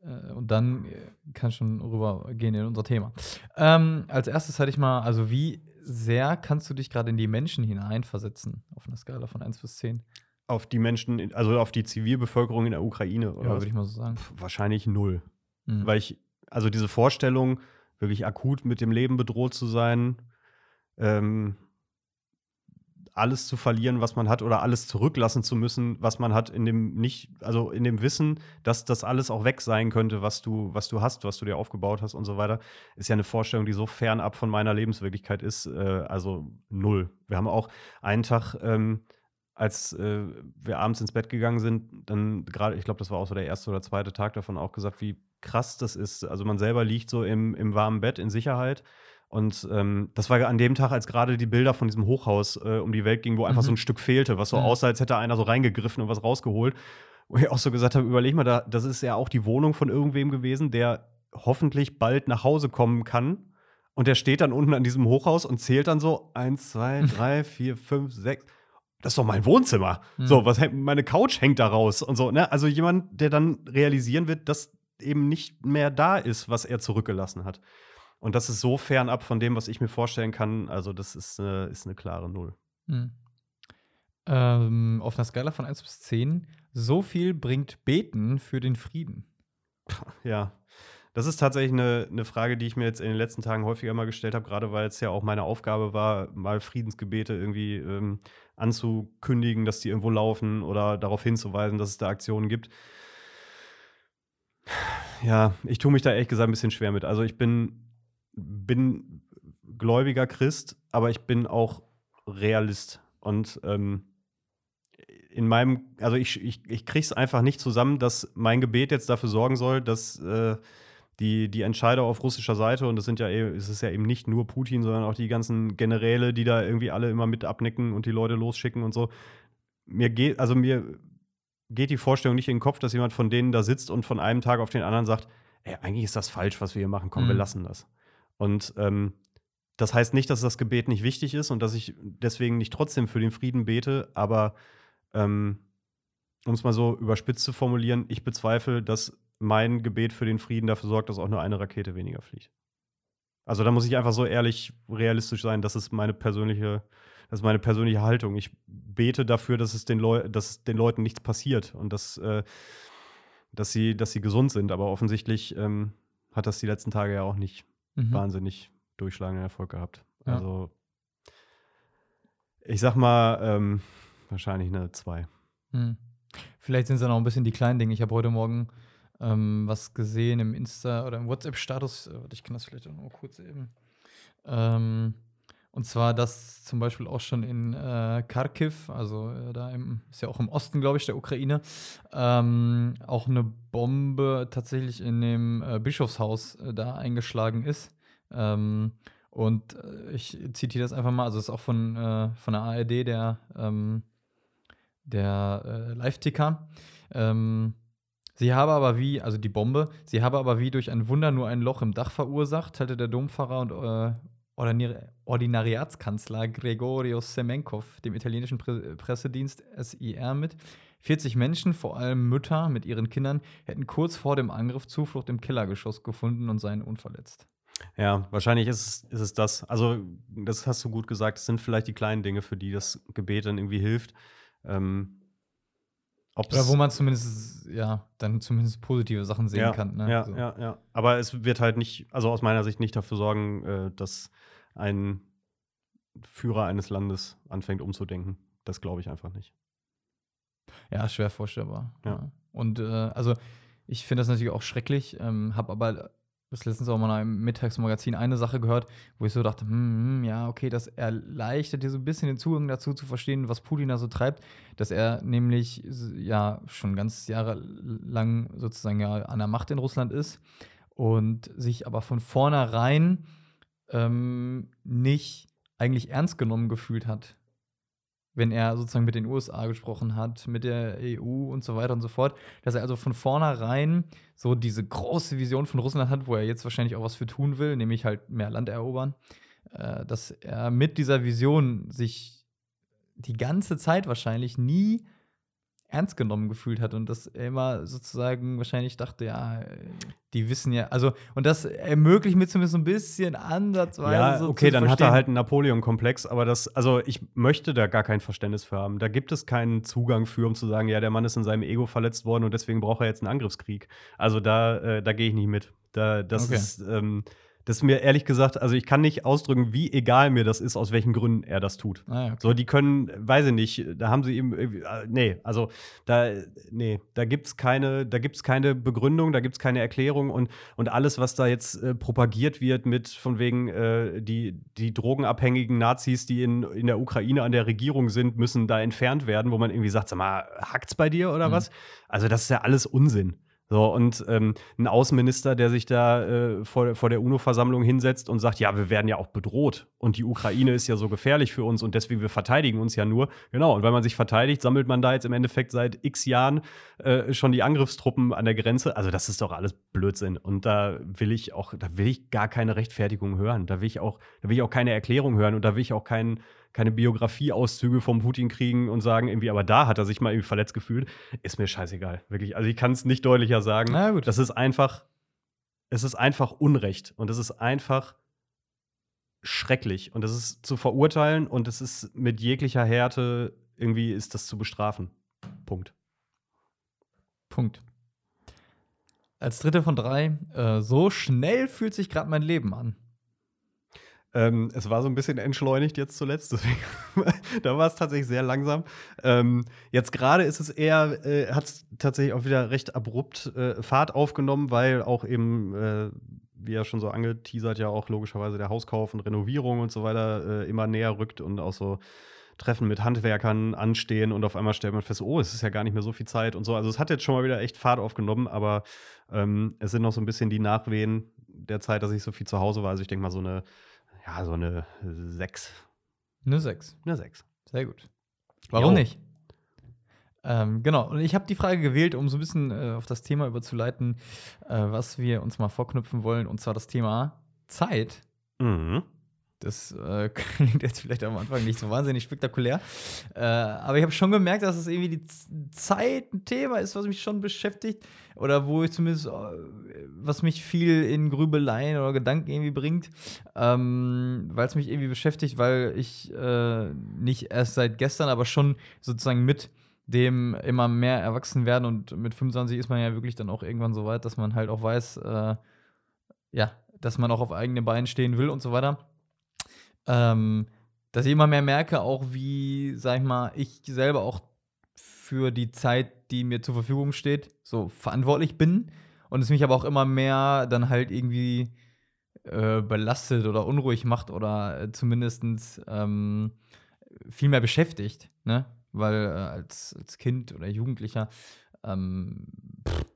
äh, und dann äh, kann schon rübergehen in unser Thema. Ähm, als erstes hatte ich mal, also wie sehr kannst du dich gerade in die Menschen hineinversetzen auf einer Skala von 1 bis 10? auf die Menschen, also auf die Zivilbevölkerung in der Ukraine, Ja, oder? was? würde ich mal so sagen. Pff, wahrscheinlich null. Mhm. Weil ich, also diese Vorstellung, wirklich akut mit dem Leben bedroht zu sein, ähm, alles zu verlieren, was man hat, oder alles zurücklassen zu müssen, was man hat, in dem nicht, also in dem Wissen, dass das alles auch weg sein könnte, was du, was du hast, was du dir aufgebaut hast und so weiter, ist ja eine Vorstellung, die so fernab von meiner Lebenswirklichkeit ist. Äh, also null. Wir haben auch einen Tag, ähm, als äh, wir abends ins Bett gegangen sind, dann gerade, ich glaube, das war auch so der erste oder zweite Tag davon auch gesagt, wie krass das ist. Also man selber liegt so im, im warmen Bett in Sicherheit. Und ähm, das war an dem Tag, als gerade die Bilder von diesem Hochhaus äh, um die Welt gingen, wo einfach Mhm. so ein Stück fehlte, was so Mhm. aussah, als hätte einer so reingegriffen und was rausgeholt. Wo ich auch so gesagt habe, überleg mal, da, das ist ja auch die Wohnung von irgendwem gewesen, der hoffentlich bald nach Hause kommen kann. Und der steht dann unten an diesem Hochhaus und zählt dann so: eins, zwei, drei, vier, fünf, sechs. Das ist doch mein Wohnzimmer. Mhm. So, was meine Couch hängt da raus und so. Ne? Also jemand, der dann realisieren wird, dass eben nicht mehr da ist, was er zurückgelassen hat. Und das ist so fernab von dem, was ich mir vorstellen kann. Also, das ist, äh, ist eine klare Null. Mhm. Ähm, auf einer Skala von 1 bis 10, so viel bringt Beten für den Frieden. Ja, das ist tatsächlich eine, eine Frage, die ich mir jetzt in den letzten Tagen häufiger mal gestellt habe, gerade weil es ja auch meine Aufgabe war, mal Friedensgebete irgendwie ähm, anzukündigen, dass die irgendwo laufen oder darauf hinzuweisen, dass es da Aktionen gibt. Ja, ich tue mich da ehrlich gesagt ein bisschen schwer mit. Also ich bin, bin gläubiger Christ, aber ich bin auch Realist. Und ähm, in meinem, also ich, ich, ich kriege es einfach nicht zusammen, dass mein Gebet jetzt dafür sorgen soll, dass, äh, die, die Entscheider auf russischer Seite, und das sind ja eh, es ist ja eben nicht nur Putin, sondern auch die ganzen Generäle, die da irgendwie alle immer mit abnicken und die Leute losschicken und so. Mir geht, also mir geht die Vorstellung nicht in den Kopf, dass jemand von denen da sitzt und von einem Tag auf den anderen sagt, ey, eigentlich ist das falsch, was wir hier machen, komm, mhm. wir lassen das. Und ähm, das heißt nicht, dass das Gebet nicht wichtig ist und dass ich deswegen nicht trotzdem für den Frieden bete, aber ähm, um es mal so überspitzt zu formulieren, ich bezweifle, dass mein Gebet für den Frieden dafür sorgt, dass auch nur eine Rakete weniger fliegt. Also da muss ich einfach so ehrlich realistisch sein, das ist meine persönliche, das ist meine persönliche Haltung. Ich bete dafür, dass es den, Leu dass den Leuten nichts passiert und dass, äh, dass, sie, dass sie gesund sind. Aber offensichtlich ähm, hat das die letzten Tage ja auch nicht mhm. wahnsinnig durchschlagenden Erfolg gehabt. Ja. Also ich sag mal, ähm, wahrscheinlich eine 2. Mhm. Vielleicht sind es dann auch ein bisschen die kleinen Dinge. Ich habe heute Morgen ähm, was gesehen im Insta- oder im WhatsApp-Status. Äh, ich kann das vielleicht auch noch kurz eben. Ähm, und zwar, dass zum Beispiel auch schon in äh, Kharkiv, also äh, da im, ist ja auch im Osten, glaube ich, der Ukraine, ähm, auch eine Bombe tatsächlich in dem äh, Bischofshaus äh, da eingeschlagen ist. Ähm, und äh, ich zitiere das einfach mal, also es ist auch von, von der ARD, der, ähm, der Live-Ticker. Ähm, Sie habe aber wie, also die Bombe, sie habe aber wie durch ein Wunder nur ein Loch im Dach verursacht, teilte der Dompfarrer und äh, Ordinariatskanzler Gregorio Semenkov dem italienischen Pre Pressedienst SIR mit. 40 Menschen, vor allem Mütter mit ihren Kindern, hätten kurz vor dem Angriff Zuflucht im Kellergeschoss gefunden und seien unverletzt. Ja, wahrscheinlich ist es, ist es das. Also, das hast du gut gesagt. Es sind vielleicht die kleinen Dinge, für die das Gebet dann irgendwie hilft. Ähm, oder wo man zumindest, ja, dann zumindest positive Sachen sehen ja, kann. Ne? Ja, so. ja, ja. Aber es wird halt nicht, also aus meiner Sicht nicht dafür sorgen, äh, dass ein Führer eines Landes anfängt umzudenken. Das glaube ich einfach nicht. Ja, schwer vorstellbar. Ja. ja. Und äh, also ich finde das natürlich auch schrecklich, ähm, habe aber das letztens auch mal einem Mittagsmagazin eine Sache gehört, wo ich so dachte, hm, hm, ja, okay, das erleichtert dir so ein bisschen den Zugang dazu zu verstehen, was Putin da so treibt, dass er nämlich ja schon ganz jahrelang sozusagen ja an der Macht in Russland ist und sich aber von vornherein ähm, nicht eigentlich ernst genommen gefühlt hat wenn er sozusagen mit den USA gesprochen hat, mit der EU und so weiter und so fort, dass er also von vornherein so diese große Vision von Russland hat, wo er jetzt wahrscheinlich auch was für tun will, nämlich halt mehr Land erobern, äh, dass er mit dieser Vision sich die ganze Zeit wahrscheinlich nie ernst genommen gefühlt hat und dass er immer sozusagen wahrscheinlich dachte, ja, die wissen ja, also und das ermöglicht mir zumindest so ein bisschen ansatzweise. Ja, so okay, dann hat er halt einen Napoleon-Komplex, aber das, also ich möchte da gar kein Verständnis für haben. Da gibt es keinen Zugang für, um zu sagen, ja, der Mann ist in seinem Ego verletzt worden und deswegen braucht er jetzt einen Angriffskrieg. Also da, äh, da gehe ich nicht mit. Da, das okay. ist, ähm, das ist mir ehrlich gesagt, also ich kann nicht ausdrücken, wie egal mir das ist, aus welchen Gründen er das tut. Ah, okay. So, die können, weiß ich nicht, da haben sie ihm, äh, nee, also da, nee, da gibt's keine, da gibt's keine Begründung, da gibt's keine Erklärung und, und alles, was da jetzt äh, propagiert wird mit von wegen äh, die, die drogenabhängigen Nazis, die in, in der Ukraine an der Regierung sind, müssen da entfernt werden, wo man irgendwie sagt, sag mal, hackt's bei dir oder mhm. was? Also das ist ja alles Unsinn. So, und ähm, ein Außenminister, der sich da äh, vor, vor der UNO-Versammlung hinsetzt und sagt, ja, wir werden ja auch bedroht und die Ukraine ist ja so gefährlich für uns und deswegen wir verteidigen uns ja nur. Genau, und wenn man sich verteidigt, sammelt man da jetzt im Endeffekt seit x Jahren äh, schon die Angriffstruppen an der Grenze. Also das ist doch alles Blödsinn. Und da will ich auch, da will ich gar keine Rechtfertigung hören. Da will ich auch, da will ich auch keine Erklärung hören und da will ich auch keinen keine Biografieauszüge vom Putin kriegen und sagen, irgendwie, aber da hat er sich mal irgendwie verletzt gefühlt, ist mir scheißegal. Wirklich. Also ich kann es nicht deutlicher sagen. Na gut. Das ist einfach, es ist einfach Unrecht und es ist einfach schrecklich und es ist zu verurteilen und es ist mit jeglicher Härte irgendwie ist das zu bestrafen. Punkt. Punkt. Als dritte von drei, äh, so schnell fühlt sich gerade mein Leben an. Ähm, es war so ein bisschen entschleunigt jetzt zuletzt, deswegen da war es tatsächlich sehr langsam. Ähm, jetzt gerade ist es eher, äh, hat es tatsächlich auch wieder recht abrupt äh, Fahrt aufgenommen, weil auch eben, äh, wie ja schon so angeteasert, ja auch logischerweise der Hauskauf und Renovierung und so weiter äh, immer näher rückt und auch so Treffen mit Handwerkern anstehen und auf einmal stellt man fest, oh, es ist ja gar nicht mehr so viel Zeit und so. Also es hat jetzt schon mal wieder echt Fahrt aufgenommen, aber ähm, es sind noch so ein bisschen die Nachwehen der Zeit, dass ich so viel zu Hause war. Also ich denke mal so eine, ja, so eine 6. Eine 6. Eine 6. Sehr gut. Warum Jo. nicht? Ähm, genau, und ich habe die Frage gewählt, um so ein bisschen äh, auf das Thema überzuleiten, äh, was wir uns mal vorknüpfen wollen, und zwar das Thema Zeit. Mhm. Das äh, klingt jetzt vielleicht am Anfang nicht so wahnsinnig spektakulär. Äh, aber ich habe schon gemerkt, dass es irgendwie die Zeit ein Thema ist, was mich schon beschäftigt. Oder wo ich zumindest, äh, was mich viel in Grübeleien oder Gedanken irgendwie bringt. Ähm, weil es mich irgendwie beschäftigt, weil ich äh, nicht erst seit gestern, aber schon sozusagen mit dem immer mehr erwachsen werden und mit 25 ist man ja wirklich dann auch irgendwann so weit, dass man halt auch weiß, äh, ja, dass man auch auf eigenen Beinen stehen will und so weiter ähm, dass ich immer mehr merke, auch wie, sag ich mal, ich selber auch für die Zeit, die mir zur Verfügung steht, so verantwortlich bin. Und es mich aber auch immer mehr dann halt irgendwie äh, belastet oder unruhig macht oder äh, zumindest ähm, viel mehr beschäftigt, ne? Weil äh, als, als Kind oder Jugendlicher ähm, pff,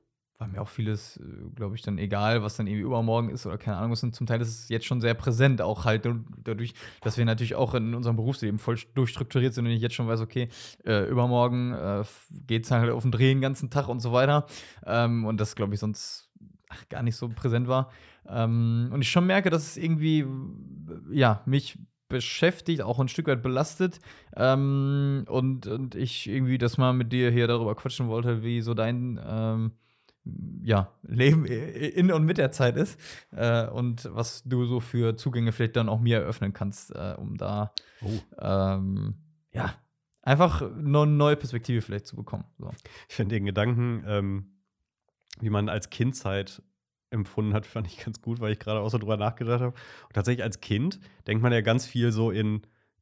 war mir auch vieles, glaube ich, dann egal, was dann irgendwie übermorgen ist oder keine Ahnung. Und zum Teil ist es jetzt schon sehr präsent, auch halt dadurch, dass wir natürlich auch in unserem Berufsleben voll durchstrukturiert sind und ich jetzt schon weiß, okay, äh, übermorgen äh, geht es halt auf den Dreh den ganzen Tag und so weiter. Ähm, und das, glaube ich, sonst ach, gar nicht so präsent war. Ähm, und ich schon merke, dass es irgendwie, ja, mich beschäftigt, auch ein Stück weit belastet. Ähm, und, und ich irgendwie das mal mit dir hier darüber quatschen wollte, wie so dein ähm, ja, Leben in und mit der Zeit ist äh, und was du so für Zugänge vielleicht dann auch mir eröffnen kannst, äh, um da Oh. ähm, ja einfach eine neue Perspektive vielleicht zu bekommen. So. Ich finde den Gedanken, ähm, wie man als Kindzeit empfunden hat, fand ich ganz gut, weil ich gerade auch so drüber nachgedacht habe. Und tatsächlich als Kind denkt man ja ganz viel so in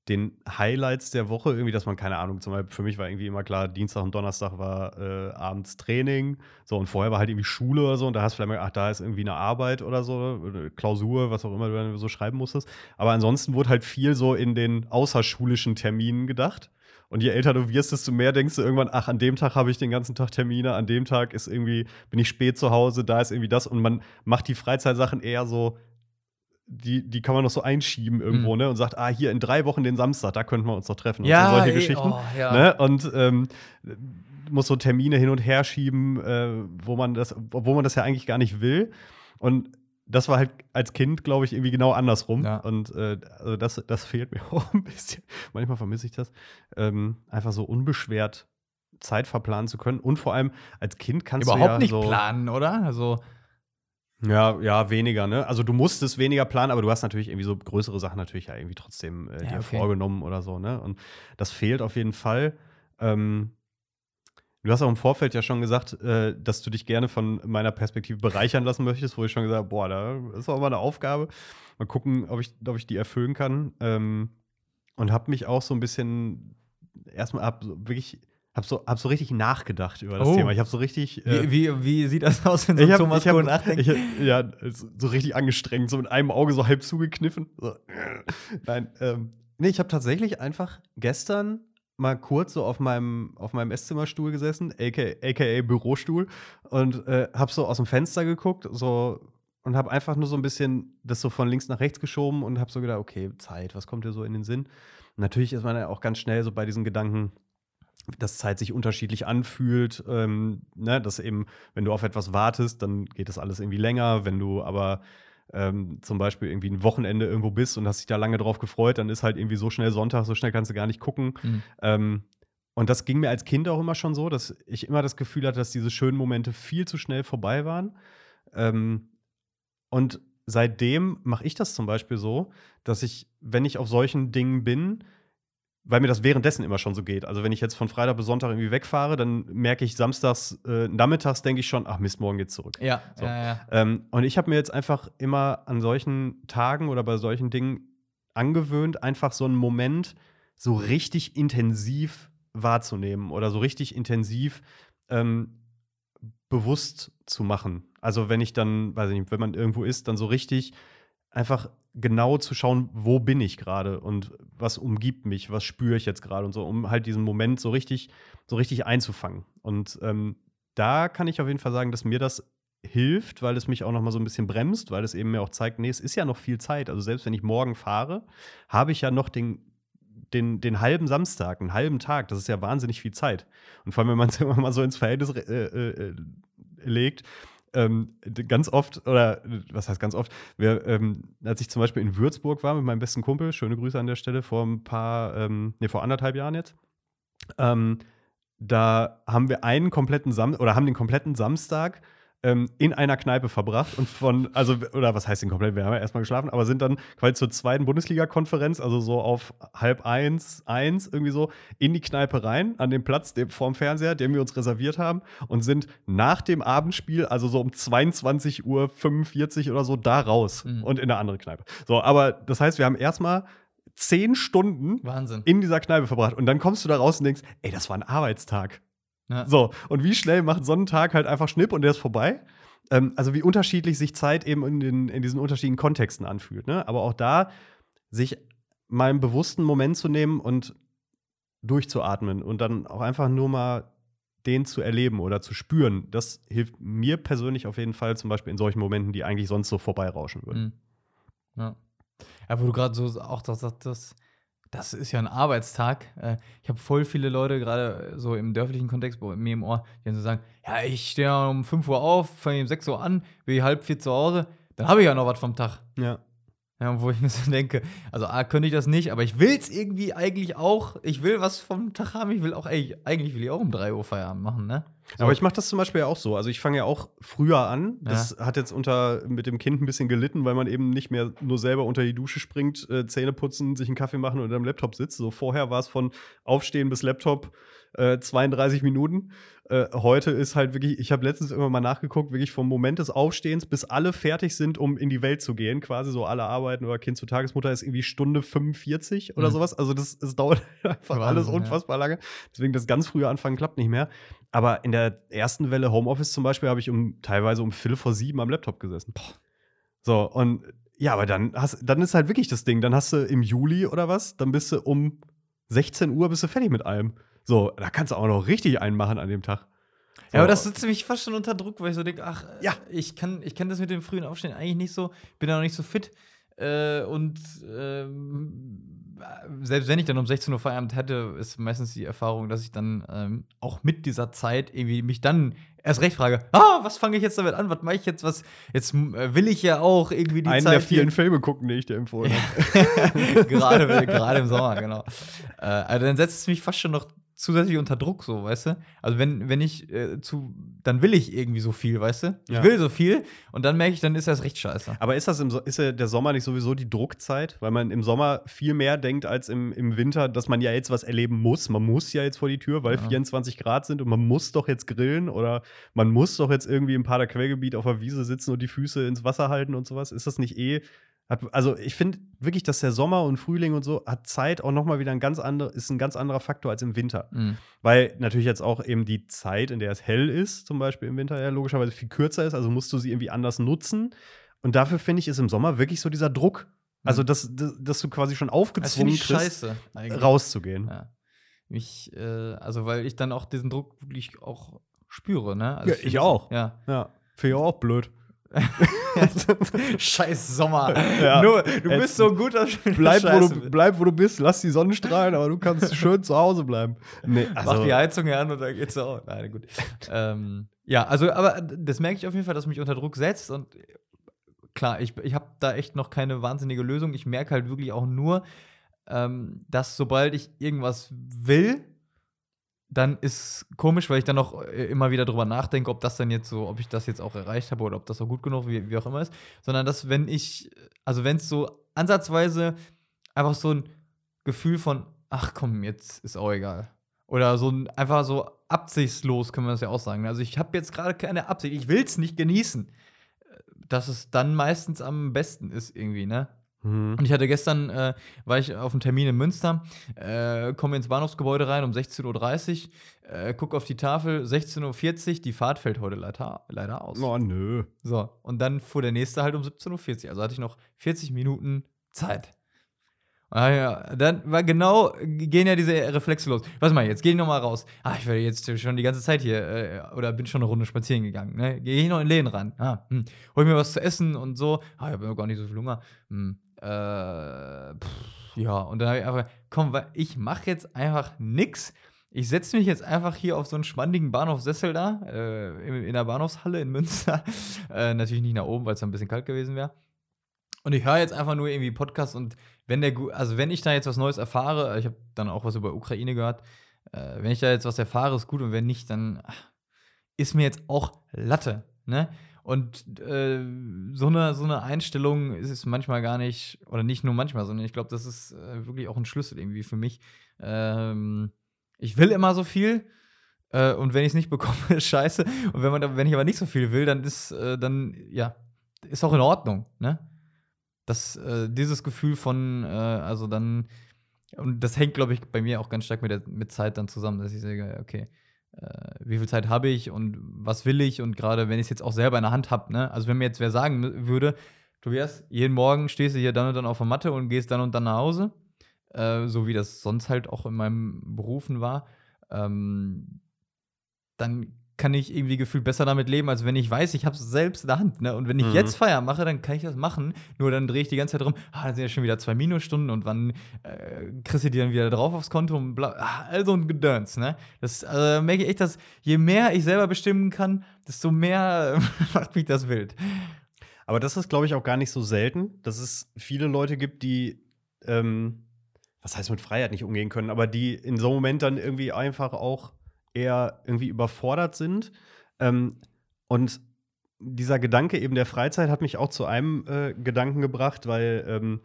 den Highlights der Woche, irgendwie, dass man, keine Ahnung, zum Beispiel für mich war irgendwie immer klar, Dienstag und Donnerstag war äh, abends Training, so und vorher war halt irgendwie Schule oder so und da hast du vielleicht mal, ach, da ist irgendwie eine Arbeit oder so, eine Klausur, was auch immer du dann so schreiben musstest. Aber ansonsten wurde halt viel so in den außerschulischen Terminen gedacht. Und je älter du wirst, desto mehr denkst du irgendwann, ach, an dem Tag habe ich den ganzen Tag Termine, an dem Tag ist irgendwie, bin ich spät zu Hause, da ist irgendwie das. Und man macht die Freizeitsachen eher so, die, die kann man noch so einschieben irgendwo, Mhm. ne? Und sagt, ah, hier in drei Wochen den Samstag, da könnten wir uns doch treffen. Ja, und so solche ey, Geschichten. oh, ja. Ne? Und ähm, muss so Termine hin und her schieben, äh, wo man das, obwohl man das ja eigentlich gar nicht will. Und das war halt als Kind, glaube ich, irgendwie genau andersrum. Ja. Und äh, also das, das fehlt mir auch ein bisschen. Manchmal vermisse ich das. Ähm, einfach so unbeschwert Zeit verplanen zu können. Und vor allem als Kind kannst Überhaupt du ja nicht so planen, oder? Also, ja, ja, weniger, ne? Also du musstest weniger planen, aber du hast natürlich irgendwie so größere Sachen natürlich ja irgendwie trotzdem äh, Ja, dir okay. vorgenommen oder so, ne? Und das fehlt auf jeden Fall. Ähm, du hast auch im Vorfeld ja schon gesagt, äh, dass du dich gerne von meiner Perspektive bereichern lassen möchtest, wo ich schon gesagt habe, boah, da ist auch mal eine Aufgabe. Mal gucken, ob ich, ob ich die erfüllen kann. Ähm, und habe mich auch so ein bisschen erstmal hab so wirklich hab so, hab so richtig nachgedacht über das Oh. Thema. Ich habe so richtig äh, wie, wie, wie sieht das aus, wenn so ich hab, Thomas Kohl nachdenkt? ich ja, so so richtig angestrengt, so mit einem Auge so halb zugekniffen. So. Nein, ähm, nee, ich habe tatsächlich einfach gestern mal kurz so auf meinem, auf meinem Esszimmerstuhl gesessen, aka, aka Bürostuhl, und äh, habe so aus dem Fenster geguckt, so und habe einfach nur so ein bisschen das so von links nach rechts geschoben und habe so gedacht, okay, Zeit, was kommt dir so in den Sinn? Und natürlich ist man ja auch ganz schnell so bei diesen Gedanken, dass Zeit sich unterschiedlich anfühlt, ähm, ne, dass eben, wenn du auf etwas wartest, dann geht das alles irgendwie länger. Wenn du aber ähm, zum Beispiel irgendwie ein Wochenende irgendwo bist und hast dich da lange drauf gefreut, dann ist halt irgendwie so schnell Sonntag, so schnell kannst du gar nicht gucken. Mhm. Ähm, und das ging mir als Kind auch immer schon so, dass ich immer das Gefühl hatte, dass diese schönen Momente viel zu schnell vorbei waren. Ähm, und seitdem mache ich das zum Beispiel so, dass ich, wenn ich auf solchen Dingen bin, weil mir das währenddessen immer schon so geht. Also wenn ich jetzt von Freitag bis Sonntag irgendwie wegfahre, dann merke ich samstags, äh, nachmittags denke ich schon, ach Mist, morgen geht's zurück. Ja, So. ja, ja. Ähm, und ich habe mir jetzt einfach immer an solchen Tagen oder bei solchen Dingen angewöhnt, einfach so einen Moment so richtig intensiv wahrzunehmen oder so richtig intensiv ähm, bewusst zu machen. Also wenn ich dann, weiß ich nicht, wenn man irgendwo ist, dann so richtig einfach genau zu schauen, wo bin ich gerade und was umgibt mich, was spüre ich jetzt gerade und so, um halt diesen Moment so richtig, so richtig einzufangen. Und ähm, da kann ich auf jeden Fall sagen, dass mir das hilft, weil es mich auch noch mal so ein bisschen bremst, weil es eben mir auch zeigt, nee, es ist ja noch viel Zeit. Also selbst wenn ich morgen fahre, habe ich ja noch den, den, den halben Samstag, einen halben Tag. Das ist ja wahnsinnig viel Zeit. Und vor allem, wenn man es immer mal so ins Verhältnis äh, äh, äh legt, ähm, ganz oft, oder was heißt ganz oft, wir, ähm, als ich zum Beispiel in Würzburg war mit meinem besten Kumpel, schöne Grüße an der Stelle, vor ein paar, ähm, nee, vor anderthalb Jahren jetzt, ähm, da haben wir einen kompletten Sam oder haben den kompletten Samstag ähm, in einer Kneipe verbracht und von, also, oder was heißt den komplett, wir haben ja erstmal geschlafen, aber sind dann quasi zur zweiten Bundesliga-Konferenz, also so auf halb eins, eins, irgendwie so, in die Kneipe rein, an den Platz dem, vorm Fernseher, den wir uns reserviert haben, und sind nach dem Abendspiel, also so um 22.45 Uhr oder so, da raus mhm. und in eine andere Kneipe. So, aber das heißt, wir haben erstmal zehn Stunden Wahnsinn. in dieser Kneipe verbracht. Und dann kommst du da raus und denkst, ey, das war ein Arbeitstag. Ja. So, und wie schnell macht so ein Tag halt einfach Schnipp und der ist vorbei? Ähm, also, wie unterschiedlich sich Zeit eben in, den, in diesen unterschiedlichen Kontexten anfühlt. Ne? Aber auch da, sich mal einen bewussten Moment zu nehmen und durchzuatmen und dann auch einfach nur mal den zu erleben oder zu spüren, das hilft mir persönlich auf jeden Fall, zum Beispiel in solchen Momenten, die eigentlich sonst so vorbeirauschen würden. Mhm. Ja. ja, wo du gerade so auch das, das, das ist ja ein Arbeitstag. Äh, ich habe voll viele Leute, gerade so im dörflichen Kontext, bei mir im Ohr, die dann so sagen: Ja, ich stehe um 5 Uhr auf, fange um 6 Uhr an, bin halb vier zu Hause, dann habe ich ja noch was vom Tag. Ja. Ja, wo ich mir so denke, also A, könnte ich das nicht, aber ich will es irgendwie eigentlich auch. Ich will was vom Tag haben. Ich will auch, ey, eigentlich will ich auch um 3 Uhr Feierabend machen, ne? So. Aber ich mache das zum Beispiel auch so. Also ich fange ja auch früher an. Das ja. hat jetzt unter mit dem Kind ein bisschen gelitten, weil man eben nicht mehr nur selber unter die Dusche springt, äh, Zähne putzen, sich einen Kaffee machen und am Laptop sitzt. So vorher war es von Aufstehen bis Laptop äh, 32 Minuten. Äh, heute ist halt wirklich, ich habe letztens irgendwann mal nachgeguckt, wirklich vom Moment des Aufstehens bis alle fertig sind, um in die Welt zu gehen, quasi so alle arbeiten oder Kind zur Tagesmutter ist irgendwie Stunde 45 oder mhm. sowas. Also das, das dauert einfach Wahnsinn, alles unfassbar ja. lange. Deswegen das ganz frühe Anfangen klappt nicht mehr. Aber in der ersten Welle Homeoffice zum Beispiel habe ich um teilweise um Viertel vor sieben am Laptop gesessen. Boah. So, und ja, aber dann, hast, dann ist halt wirklich das Ding. Dann hast du im Juli oder was, dann bist du um 16 Uhr bist du fertig mit allem. So, da kannst du auch noch richtig einen machen an dem Tag. So. Ja, aber das setzt mich fast schon unter Druck, weil ich so denke, ach, ja. ich kann, ich kann das mit dem frühen Aufstehen eigentlich nicht so, bin da noch nicht so fit. Äh, und äh, selbst wenn ich dann um 16 Uhr Feierabend hätte, ist meistens die Erfahrung, dass ich dann ähm, auch mit dieser Zeit irgendwie mich dann erst recht frage, ah, was fange ich jetzt damit an? Was mache ich jetzt? Was jetzt äh, will ich ja auch irgendwie die Einen Zeit der vielen Filme gucken, die ich dir empfohlen habe. gerade, gerade im Sommer, genau. Äh, also dann setzt es mich fast schon noch zusätzlich unter Druck, so, weißt du? Also wenn, wenn ich äh, zu, dann will ich irgendwie so viel, weißt du? Ich ja. will so viel und dann merke ich, dann ist das recht scheiße. Aber ist das im, ist der Sommer nicht sowieso die Druckzeit? Weil man im Sommer viel mehr denkt als im, im Winter, dass man ja jetzt was erleben muss. Man muss ja jetzt vor die Tür, weil ja. 24 Grad sind und man muss doch jetzt grillen oder man muss doch jetzt irgendwie im Paderquellgebiet auf der Wiese sitzen und die Füße ins Wasser halten und sowas. Ist das nicht eh hat, also ich finde wirklich, dass der Sommer und Frühling und so hat Zeit auch noch mal wieder ein ganz anderer, ist ein ganz anderer Faktor als im Winter. Mhm. Weil natürlich jetzt auch eben die Zeit, in der es hell ist, zum Beispiel im Winter ja logischerweise viel kürzer ist, also musst du sie irgendwie anders nutzen. Und dafür finde ich, ist im Sommer wirklich so dieser Druck. Also, mhm. dass, dass du quasi schon aufgezwungen bist, scheiße, rauszugehen. Ja. Ich, äh, also, weil ich dann auch diesen Druck wirklich auch spüre, ne? Also ja, ich, ich auch. Ja. ja. Finde ich auch blöd. Scheiß Sommer. Ja. Nur, du Jetzt bist so ein guter bleib wo, du, bleib, wo du bist, lass die Sonne strahlen, aber du kannst schön zu Hause bleiben. Nee, also Mach die Heizung an und dann geht's auch. Nein, gut. ähm, ja, also, aber das merke ich auf jeden Fall, dass mich unter Druck setzt und klar, ich, ich habe da echt noch keine wahnsinnige Lösung. Ich merke halt wirklich auch nur, ähm, dass sobald ich irgendwas will, dann ist komisch, weil ich dann noch äh, immer wieder drüber nachdenke, ob das dann jetzt so, ob ich das jetzt auch erreicht habe oder ob das auch gut genug, wie, wie auch immer ist. Sondern dass, wenn ich, also wenn es so ansatzweise einfach so ein Gefühl von, ach komm, jetzt ist auch egal. Oder so ein, einfach so absichtslos, können wir das ja auch sagen. Also ich habe jetzt gerade keine Absicht, ich will es nicht genießen. Dass es dann meistens am besten ist, irgendwie, ne? Mhm. Und ich hatte gestern, äh, war ich auf einem Termin in Münster, äh, komme ins Bahnhofsgebäude rein um 16.30 Uhr, äh, gucke auf die Tafel, 16.40 Uhr, die Fahrt fällt heute leider, leider aus. Oh, nö. So, und dann fuhr der nächste halt um 17.40 Uhr. Also hatte ich noch 40 Minuten Zeit. Ah ja, dann war genau, gehen ja diese Reflexe los. Was mal, jetzt geh ich noch mal raus. Ah, ich werde jetzt schon die ganze Zeit hier, äh, oder bin schon eine Runde spazieren gegangen. Ne? Gehe ich noch in Läden ran. Ah, hm. Hol mir was zu essen und so. Ah, ich habe ja gar nicht so viel Hunger. Hm. Äh, pff, ja, und dann habe ich einfach, komm, ich mache jetzt einfach nix. Ich setze mich jetzt einfach hier auf so einen schmandigen Bahnhofssessel da, äh, in, in der Bahnhofshalle in Münster. äh, natürlich nicht nach oben, weil es dann ein bisschen kalt gewesen wäre. Und ich höre jetzt einfach nur irgendwie Podcast und wenn der, also wenn ich da jetzt was Neues erfahre, ich habe dann auch was über Ukraine gehört, äh, wenn ich da jetzt was erfahre, ist gut und wenn nicht, dann ach, ist mir jetzt auch Latte, ne? Und äh, so, eine, so eine Einstellung ist es manchmal gar nicht, oder nicht nur manchmal, sondern ich glaube, das ist äh, wirklich auch ein Schlüssel irgendwie für mich. Ähm, ich will immer so viel, äh, und wenn ich es nicht bekomme, ist scheiße. Und wenn, man, wenn ich aber nicht so viel will, dann ist, äh, dann, ja, ist auch in Ordnung, ne? Das, äh, dieses Gefühl von, äh, also dann, und das hängt, glaube ich, bei mir auch ganz stark mit, der, mit Zeit dann zusammen, dass ich sage, okay, wie viel Zeit habe ich und was will ich und gerade wenn ich es jetzt auch selber in der Hand habe, ne? Also wenn mir jetzt wer sagen würde, Tobias, jeden Morgen stehst du hier dann und dann auf der Matte und gehst dann und dann nach Hause, äh, so wie das sonst halt auch in meinem Berufen war, ähm, dann kann ich irgendwie gefühlt besser damit leben, als wenn ich weiß, ich habe es selbst in der Hand. Ne? Und wenn ich Mhm. jetzt Feier mache, dann kann ich das machen. Nur dann drehe ich die ganze Zeit rum, ah, dann sind ja schon wieder zwei Minusstunden und wann äh, kriegst du die dann wieder drauf aufs Konto und bla, ah, all so ein Gedöns, ne? Das äh, merke ich echt, dass je mehr ich selber bestimmen kann, desto mehr macht mich das wild. Aber das ist, glaube ich, auch gar nicht so selten, dass es viele Leute gibt, die, ähm, was heißt mit Freiheit nicht umgehen können, aber die in so einem Moment dann irgendwie einfach auch eher irgendwie überfordert sind. Ähm, und dieser Gedanke eben der Freizeit hat mich auch zu einem äh, Gedanken gebracht, weil ähm,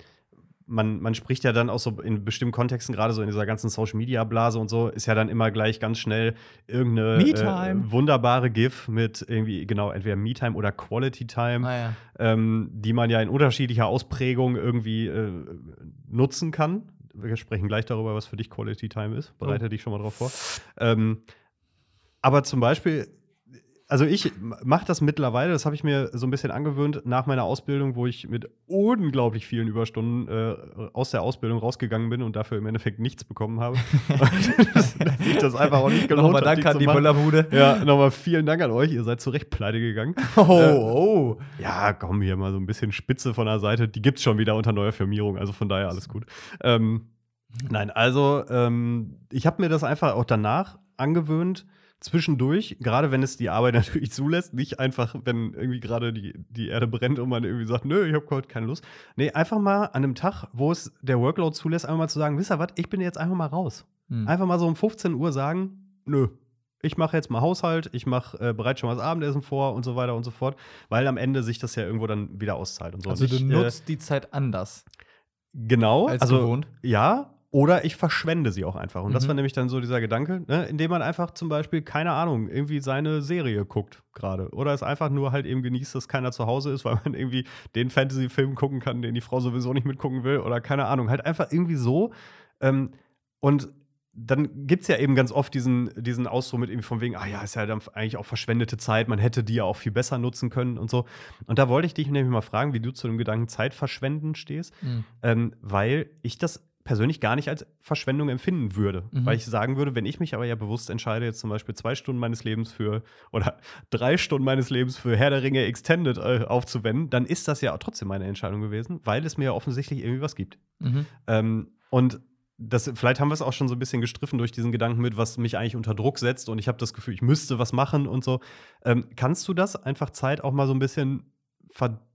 man, man spricht ja dann auch so in bestimmten Kontexten, gerade so in dieser ganzen Social-Media-Blase und so, ist ja dann immer gleich ganz schnell irgendeine äh, wunderbare GIF mit irgendwie, genau, entweder Me-Time oder Quality-Time Naja. ähm, die man ja in unterschiedlicher Ausprägung irgendwie äh, nutzen kann. Wir sprechen gleich darüber, was für dich Quality Time ist. Bereite dich schon mal drauf vor. Ähm, aber zum Beispiel, also ich mache das mittlerweile, das habe ich mir so ein bisschen angewöhnt nach meiner Ausbildung, wo ich mit unglaublich vielen Überstunden äh, aus der Ausbildung rausgegangen bin und dafür im Endeffekt nichts bekommen habe. dass sich das einfach auch nicht gelohnt Nochmal hat, danke an die machen. Böllerbude. Ja, nochmal vielen Dank an euch. Ihr seid zu Recht pleite gegangen. Oh, Äh, oh. Ja, komm, hier mal so ein bisschen Spitze von der Seite. Die gibt's schon wieder unter neuer Firmierung, also von daher alles gut. Ähm, nein, also ähm, ich habe mir das einfach auch danach angewöhnt, zwischendurch, gerade wenn es die Arbeit natürlich zulässt, nicht einfach, wenn irgendwie gerade die, die Erde brennt und man irgendwie sagt, nö, ich habe heute keine Lust. Nee, einfach mal an einem Tag, wo es der Workload zulässt, einfach mal zu sagen, wisst ihr was, ich bin jetzt einfach mal raus. Hm. Einfach mal so um 15 Uhr sagen, nö. Ich mache jetzt mal Haushalt, ich mache äh, bereits schon mal das Abendessen vor und so weiter und so fort, weil am Ende sich das ja irgendwo dann wieder auszahlt und so. Also Und du ich, nutzt die Zeit anders äh, genau, als also gewohnt. ja, oder ich verschwende sie auch einfach. Und das Mhm. war nämlich dann so dieser Gedanke, ne, indem man einfach zum Beispiel, keine Ahnung, irgendwie seine Serie guckt gerade. Oder es einfach nur halt eben genießt, dass keiner zu Hause ist, weil man irgendwie den Fantasy-Film gucken kann, den die Frau sowieso nicht mitgucken will. Oder keine Ahnung. Halt einfach irgendwie so. Ähm, und dann gibt es ja eben ganz oft diesen, diesen Ausdruck mit irgendwie von wegen, ah ja, ist ja dann eigentlich auch verschwendete Zeit, man hätte die ja auch viel besser nutzen können und so. Und da wollte ich dich nämlich mal fragen, wie du zu dem Gedanken Zeit verschwenden stehst Hm. ähm, weil ich das persönlich gar nicht als Verschwendung empfinden würde. Mhm. Weil ich sagen würde, wenn ich mich aber ja bewusst entscheide, jetzt zum Beispiel zwei Stunden meines Lebens für oder drei Stunden meines Lebens für Herr der Ringe Extended äh, aufzuwenden, dann ist das ja auch trotzdem meine Entscheidung gewesen, weil es mir ja offensichtlich irgendwie was gibt. Mhm. Ähm, und das, vielleicht haben wir es auch schon so ein bisschen gestriffen durch diesen Gedanken mit, was mich eigentlich unter Druck setzt und ich habe das Gefühl, ich müsste was machen und so. Ähm, kannst du das einfach Zeit auch mal so ein bisschen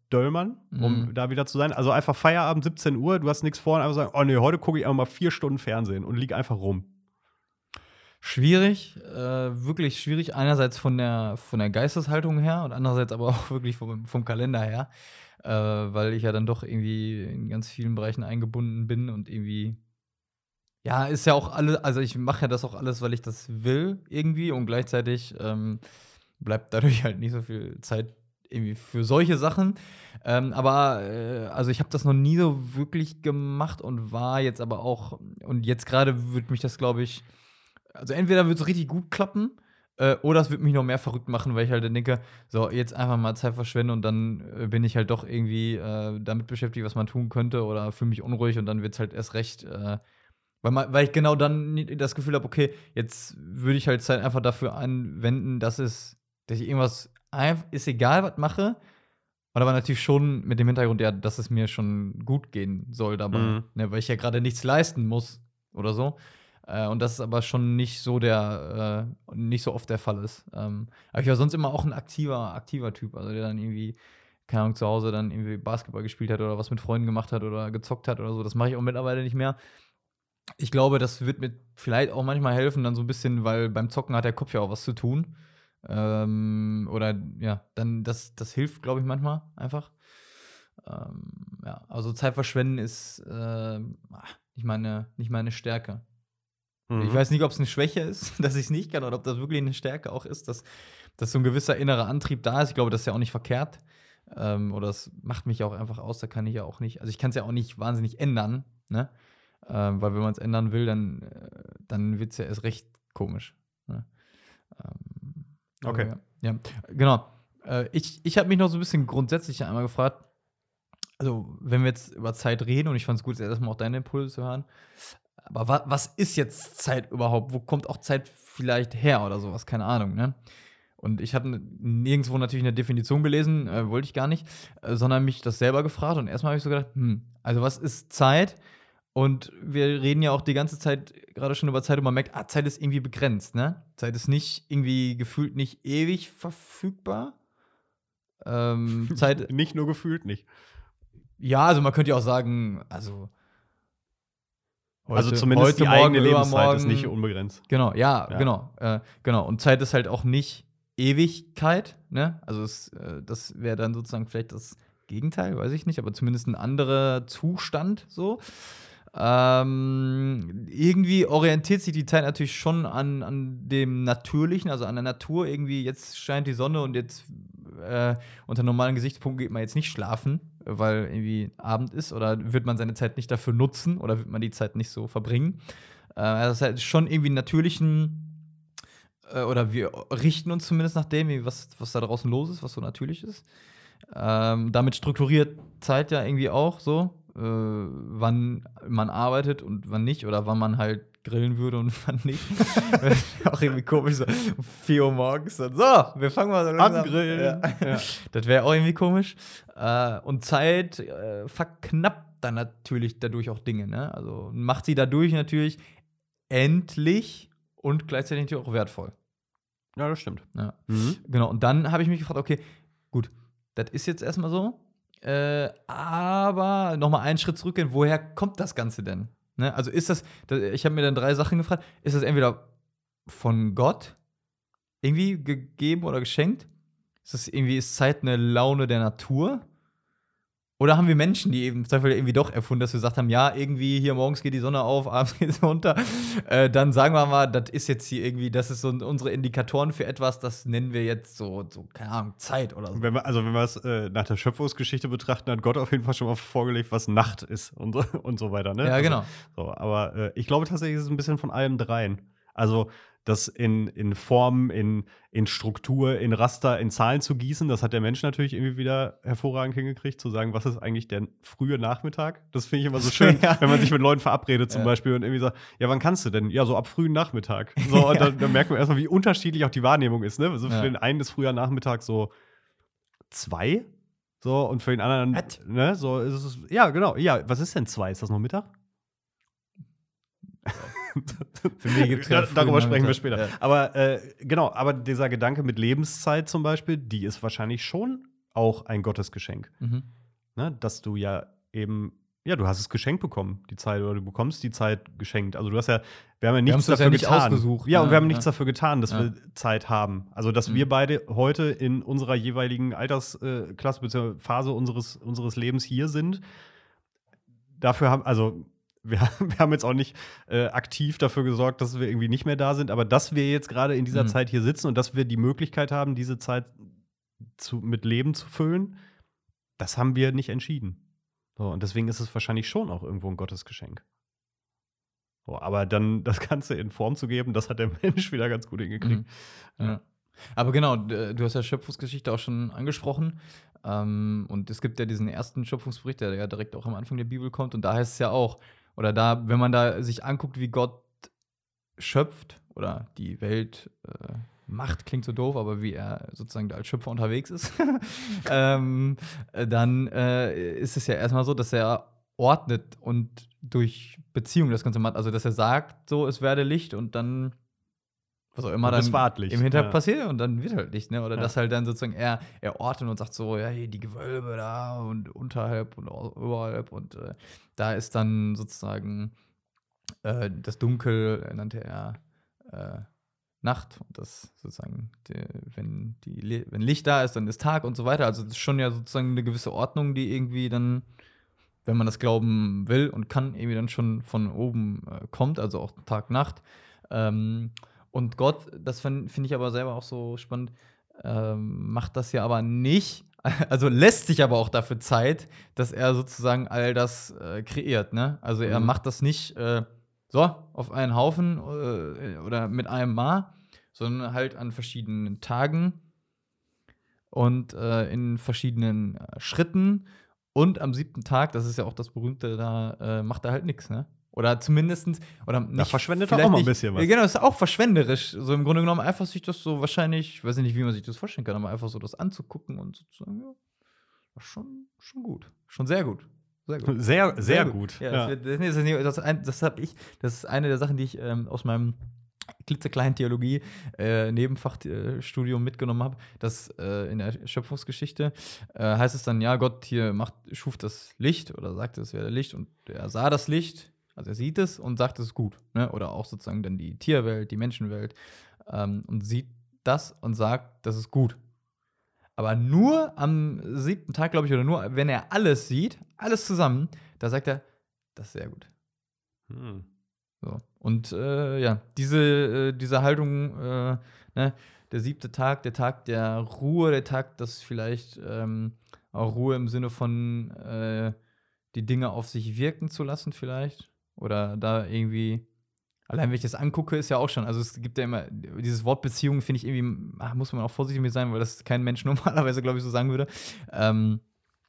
verdölmern, um Mhm. da wieder zu sein? Also einfach Feierabend, 17 Uhr, du hast nichts vor und einfach sagen, oh nee, heute gucke ich einfach mal vier Stunden Fernsehen und lieg einfach rum. Schwierig, äh, wirklich schwierig. Einerseits von der, von der Geisteshaltung her und andererseits aber auch wirklich vom, vom Kalender her, äh, weil ich ja dann doch irgendwie in ganz vielen Bereichen eingebunden bin und irgendwie, ja, ist ja auch alle, also ich mache ja das auch alles, weil ich das will irgendwie und gleichzeitig ähm, bleibt dadurch halt nicht so viel Zeit irgendwie für solche Sachen. Ähm, aber äh, also ich habe das noch nie so wirklich gemacht und war jetzt aber auch und jetzt gerade würde mich das glaube ich also entweder wird es richtig gut klappen äh, oder es wird mich noch mehr verrückt machen, weil ich halt denke, so jetzt einfach mal Zeit verschwenden und dann äh, bin ich halt doch irgendwie äh, damit beschäftigt, was man tun könnte oder fühle mich unruhig und dann wird es halt erst recht äh, weil, man, weil ich genau dann das Gefühl habe, okay, jetzt würde ich halt Zeit einfach dafür anwenden, dass es, dass ich irgendwas ist egal, was mache. Und aber natürlich schon mit dem Hintergrund, ja, dass es mir schon gut gehen soll dabei. Mhm. Ne, weil ich ja gerade nichts leisten muss oder so. Äh, und das ist aber schon nicht so der, äh, nicht so oft der Fall ist. Ähm, aber ich war sonst immer auch ein aktiver, aktiver Typ, also der dann irgendwie, keine Ahnung, zu Hause dann irgendwie Basketball gespielt hat oder was mit Freunden gemacht hat oder gezockt hat oder so. Das mache ich auch mittlerweile nicht mehr. Ich glaube, das wird mir vielleicht auch manchmal helfen, dann so ein bisschen, weil beim Zocken hat der Kopf ja auch was zu tun. Ähm, oder ja, dann das, das hilft, glaube ich, manchmal einfach. Ähm, ja, also Zeit verschwenden ist äh, nicht, meine, nicht meine Stärke. Mhm. Ich weiß nicht, ob es eine Schwäche ist, dass ich es nicht kann, oder ob das wirklich eine Stärke auch ist, dass, dass so ein gewisser innerer Antrieb da ist. Ich glaube, das ist ja auch nicht verkehrt. Ähm, oder das macht mich auch einfach aus, da kann ich ja auch nicht, also ich kann es ja auch nicht wahnsinnig ändern, ne? Ähm, weil wenn man es ändern will, dann, äh, dann wird es ja erst recht komisch. Ne? Ähm, okay. Ja, ja, genau. Äh, ich ich habe mich noch so ein bisschen grundsätzlich einmal gefragt, also wenn wir jetzt über Zeit reden, und ich fand es gut, erstmal auch deine Impulse zu hören, aber wa was ist jetzt Zeit überhaupt? Wo kommt auch Zeit vielleicht her oder sowas? Keine Ahnung, ne? Und ich habe nirgendwo natürlich eine Definition gelesen, äh, wollte ich gar nicht, äh, sondern mich das selber gefragt. Und erstmal habe ich so gedacht, hm, also was ist Zeit? Und wir reden ja auch die ganze Zeit gerade schon über Zeit und man merkt, ah, Zeit ist irgendwie begrenzt, ne? Zeit ist nicht irgendwie gefühlt nicht ewig verfügbar. Ähm, Zeit. nicht nur gefühlt nicht. Ja, also man könnte ja auch sagen, also. Heute, also zumindest heute, die morgen, eigene Lebenszeit ist nicht unbegrenzt. Genau, ja, ja. genau. Äh, genau. Und Zeit ist halt auch nicht Ewigkeit, ne? Also es, äh, das wäre dann sozusagen vielleicht das Gegenteil, weiß ich nicht, aber zumindest ein anderer Zustand so. Ähm, irgendwie orientiert sich die Zeit natürlich schon an, an dem Natürlichen, also an der Natur. Irgendwie, jetzt scheint die Sonne und jetzt äh, unter normalen Gesichtspunkten geht man jetzt nicht schlafen, weil irgendwie Abend ist oder wird man seine Zeit nicht dafür nutzen oder wird man die Zeit nicht so verbringen. Äh, also das ist halt schon irgendwie natürlichen äh, oder wir richten uns zumindest nach dem, was, was da draußen los ist, was so natürlich ist. Ähm, damit strukturiert Zeit ja irgendwie auch so äh, wann man arbeitet und wann nicht oder wann man halt grillen würde und wann nicht. auch irgendwie komisch, so um 4 Uhr morgens dann, so, wir fangen mal so an. Grillen. Ja. Ja. Das wäre auch irgendwie komisch. Äh, und Zeit äh, verknappt dann natürlich dadurch auch Dinge, ne? Also macht sie dadurch natürlich endlich und gleichzeitig natürlich auch wertvoll. Ja, das stimmt. Ja. Mhm. Genau, und dann habe ich mich gefragt, okay, gut, das ist jetzt erstmal so. Äh, aber nochmal einen Schritt zurückgehen, woher kommt das Ganze denn? Ne? Also ist das, ich habe mir dann drei Sachen gefragt, ist das entweder von Gott irgendwie gegeben oder geschenkt? Ist das irgendwie, ist Zeit eine Laune der Natur? Oder haben wir Menschen, die eben zum Beispiel irgendwie doch erfunden, dass wir gesagt haben, ja, irgendwie hier morgens geht die Sonne auf, abends geht sie runter. Äh, dann sagen wir mal, das ist jetzt hier irgendwie, das ist so unsere Indikatoren für etwas, das nennen wir jetzt so, so keine Ahnung, Zeit oder so. Wenn wir, also wenn wir es äh, nach der Schöpfungsgeschichte betrachten, hat Gott auf jeden Fall schon mal vorgelegt, was Nacht ist und so, und so weiter. Ne? Ja, also, genau. So, aber äh, ich glaube tatsächlich ist es ein bisschen von allem dreien. Also das in, in Form, in, in Struktur, in Raster, in Zahlen zu gießen. Das hat der Mensch natürlich irgendwie wieder hervorragend hingekriegt, zu sagen, was ist eigentlich der frühe Nachmittag? Das finde ich immer so schön, ja. wenn man sich mit Leuten verabredet zum ja. Beispiel und irgendwie sagt, ja, wann kannst du denn? Ja, so ab frühen Nachmittag. So, und dann, dann, merkt man erstmal, wie unterschiedlich auch die Wahrnehmung ist. Ne? Also für den einen ist früher Nachmittag so zwei. So, und für den anderen, ne, so ist es, ja, genau, ja, was ist denn zwei? Ist das noch Mittag? Für mich gibt es ja Darüber sprechen wir später. Ja. Aber äh, genau, aber dieser Gedanke mit Lebenszeit zum Beispiel, die ist wahrscheinlich schon auch ein Gottesgeschenk. Mhm. Ne, dass du ja eben, ja, du hast es geschenkt bekommen, die Zeit, oder du bekommst die Zeit geschenkt. Also du hast ja, wir haben ja nichts dafür ja nicht getan. Ausgesucht, ja, und wir haben nichts dafür getan, dass wir Zeit haben. Also, dass mhm. wir beide heute in unserer jeweiligen Altersklasse bzw. Phase unseres, unseres Lebens hier sind. Dafür haben, also wir, wir, haben jetzt auch nicht äh, aktiv dafür gesorgt, dass wir irgendwie nicht mehr da sind, aber dass wir jetzt gerade in dieser mhm. Zeit hier sitzen und dass wir die Möglichkeit haben, diese Zeit zu, mit Leben zu füllen, das haben wir nicht entschieden. So, und deswegen ist es wahrscheinlich schon auch irgendwo ein Gottesgeschenk. So, aber dann das Ganze in Form zu geben, das hat der Mensch wieder ganz gut hingekriegt. Mhm. Ja. Aber genau, du hast ja Schöpfungsgeschichte auch schon angesprochen. Ähm, und es gibt ja diesen ersten Schöpfungsbericht, der ja direkt auch am Anfang der Bibel kommt. Und da heißt es ja auch, oder da, wenn man da sich anguckt, wie Gott schöpft oder die Welt äh, macht, klingt so doof, aber wie er sozusagen da als Schöpfer unterwegs ist, ähm, dann äh, ist es ja erstmal so, dass er ordnet und durch Beziehung das Ganze macht. Also, dass er sagt, so, es werde Licht und dann was auch immer dann im Hintergrund ja. passiert und dann wird halt Licht, ne? Oder ja. dass halt dann sozusagen er, er ordnet und sagt so, ja, hier die Gewölbe da und unterhalb und überhalb und äh, da ist dann sozusagen äh, das Dunkel, nannte er äh, Nacht und das sozusagen, die, wenn, die, wenn Licht da ist, dann ist Tag und so weiter. Also das ist schon ja sozusagen eine gewisse Ordnung, die irgendwie dann, wenn man das glauben will und kann, irgendwie dann schon von oben äh, kommt, also auch Tag, Nacht. Ähm, und Gott, das finde find ich aber selber auch so spannend, ähm, macht das ja aber nicht, also lässt sich aber auch dafür Zeit, dass er sozusagen all das äh, kreiert, ne? Also er mhm. macht das nicht äh, so auf einen Haufen äh, oder mit einem Mal, sondern halt an verschiedenen Tagen und äh, in verschiedenen äh, Schritten. Und am siebten Tag, das ist ja auch das berühmte, da äh, macht er halt nichts, ne? Oder zumindestens, oder nicht. Da verschwendet er auch mal ein bisschen was. Genau, das ist auch verschwenderisch. So im Grunde genommen einfach sich das so wahrscheinlich, ich weiß nicht, wie man sich das vorstellen kann, aber einfach so das anzugucken und sozusagen, ja, schon, schon gut. Schon sehr gut. Sehr gut. Sehr, sehr, sehr gut. gut. Ja, ja. Das, das, das, das, das habe ich, das ist eine der Sachen, die ich ähm, aus meinem klitzekleinen Theologie äh, Nebenfachstudium mitgenommen habe, dass äh, in der Schöpfungsgeschichte äh, heißt es dann, ja, Gott hier macht, schuf das Licht oder sagte, es wäre Licht und er sah das Licht also er sieht es und sagt, es ist gut. Ne? Oder auch sozusagen dann die Tierwelt, die Menschenwelt ähm, und sieht das und sagt, das ist gut. Aber nur am siebten Tag, glaube ich, oder nur, wenn er alles sieht, alles zusammen, da sagt er, das ist sehr gut. Hm. So. Und äh, ja, diese, äh, diese Haltung, äh, ne, der siebte Tag, der Tag der Ruhe, der Tag, das vielleicht ähm, auch Ruhe im Sinne von äh, die Dinge auf sich wirken zu lassen, vielleicht. Oder da irgendwie, allein wenn ich das angucke, ist ja auch schon, also es gibt ja immer, dieses Wort Beziehung finde ich irgendwie, ach, muss man auch vorsichtig mit sein, weil das kein Mensch normalerweise, glaube ich, so sagen würde. Ähm,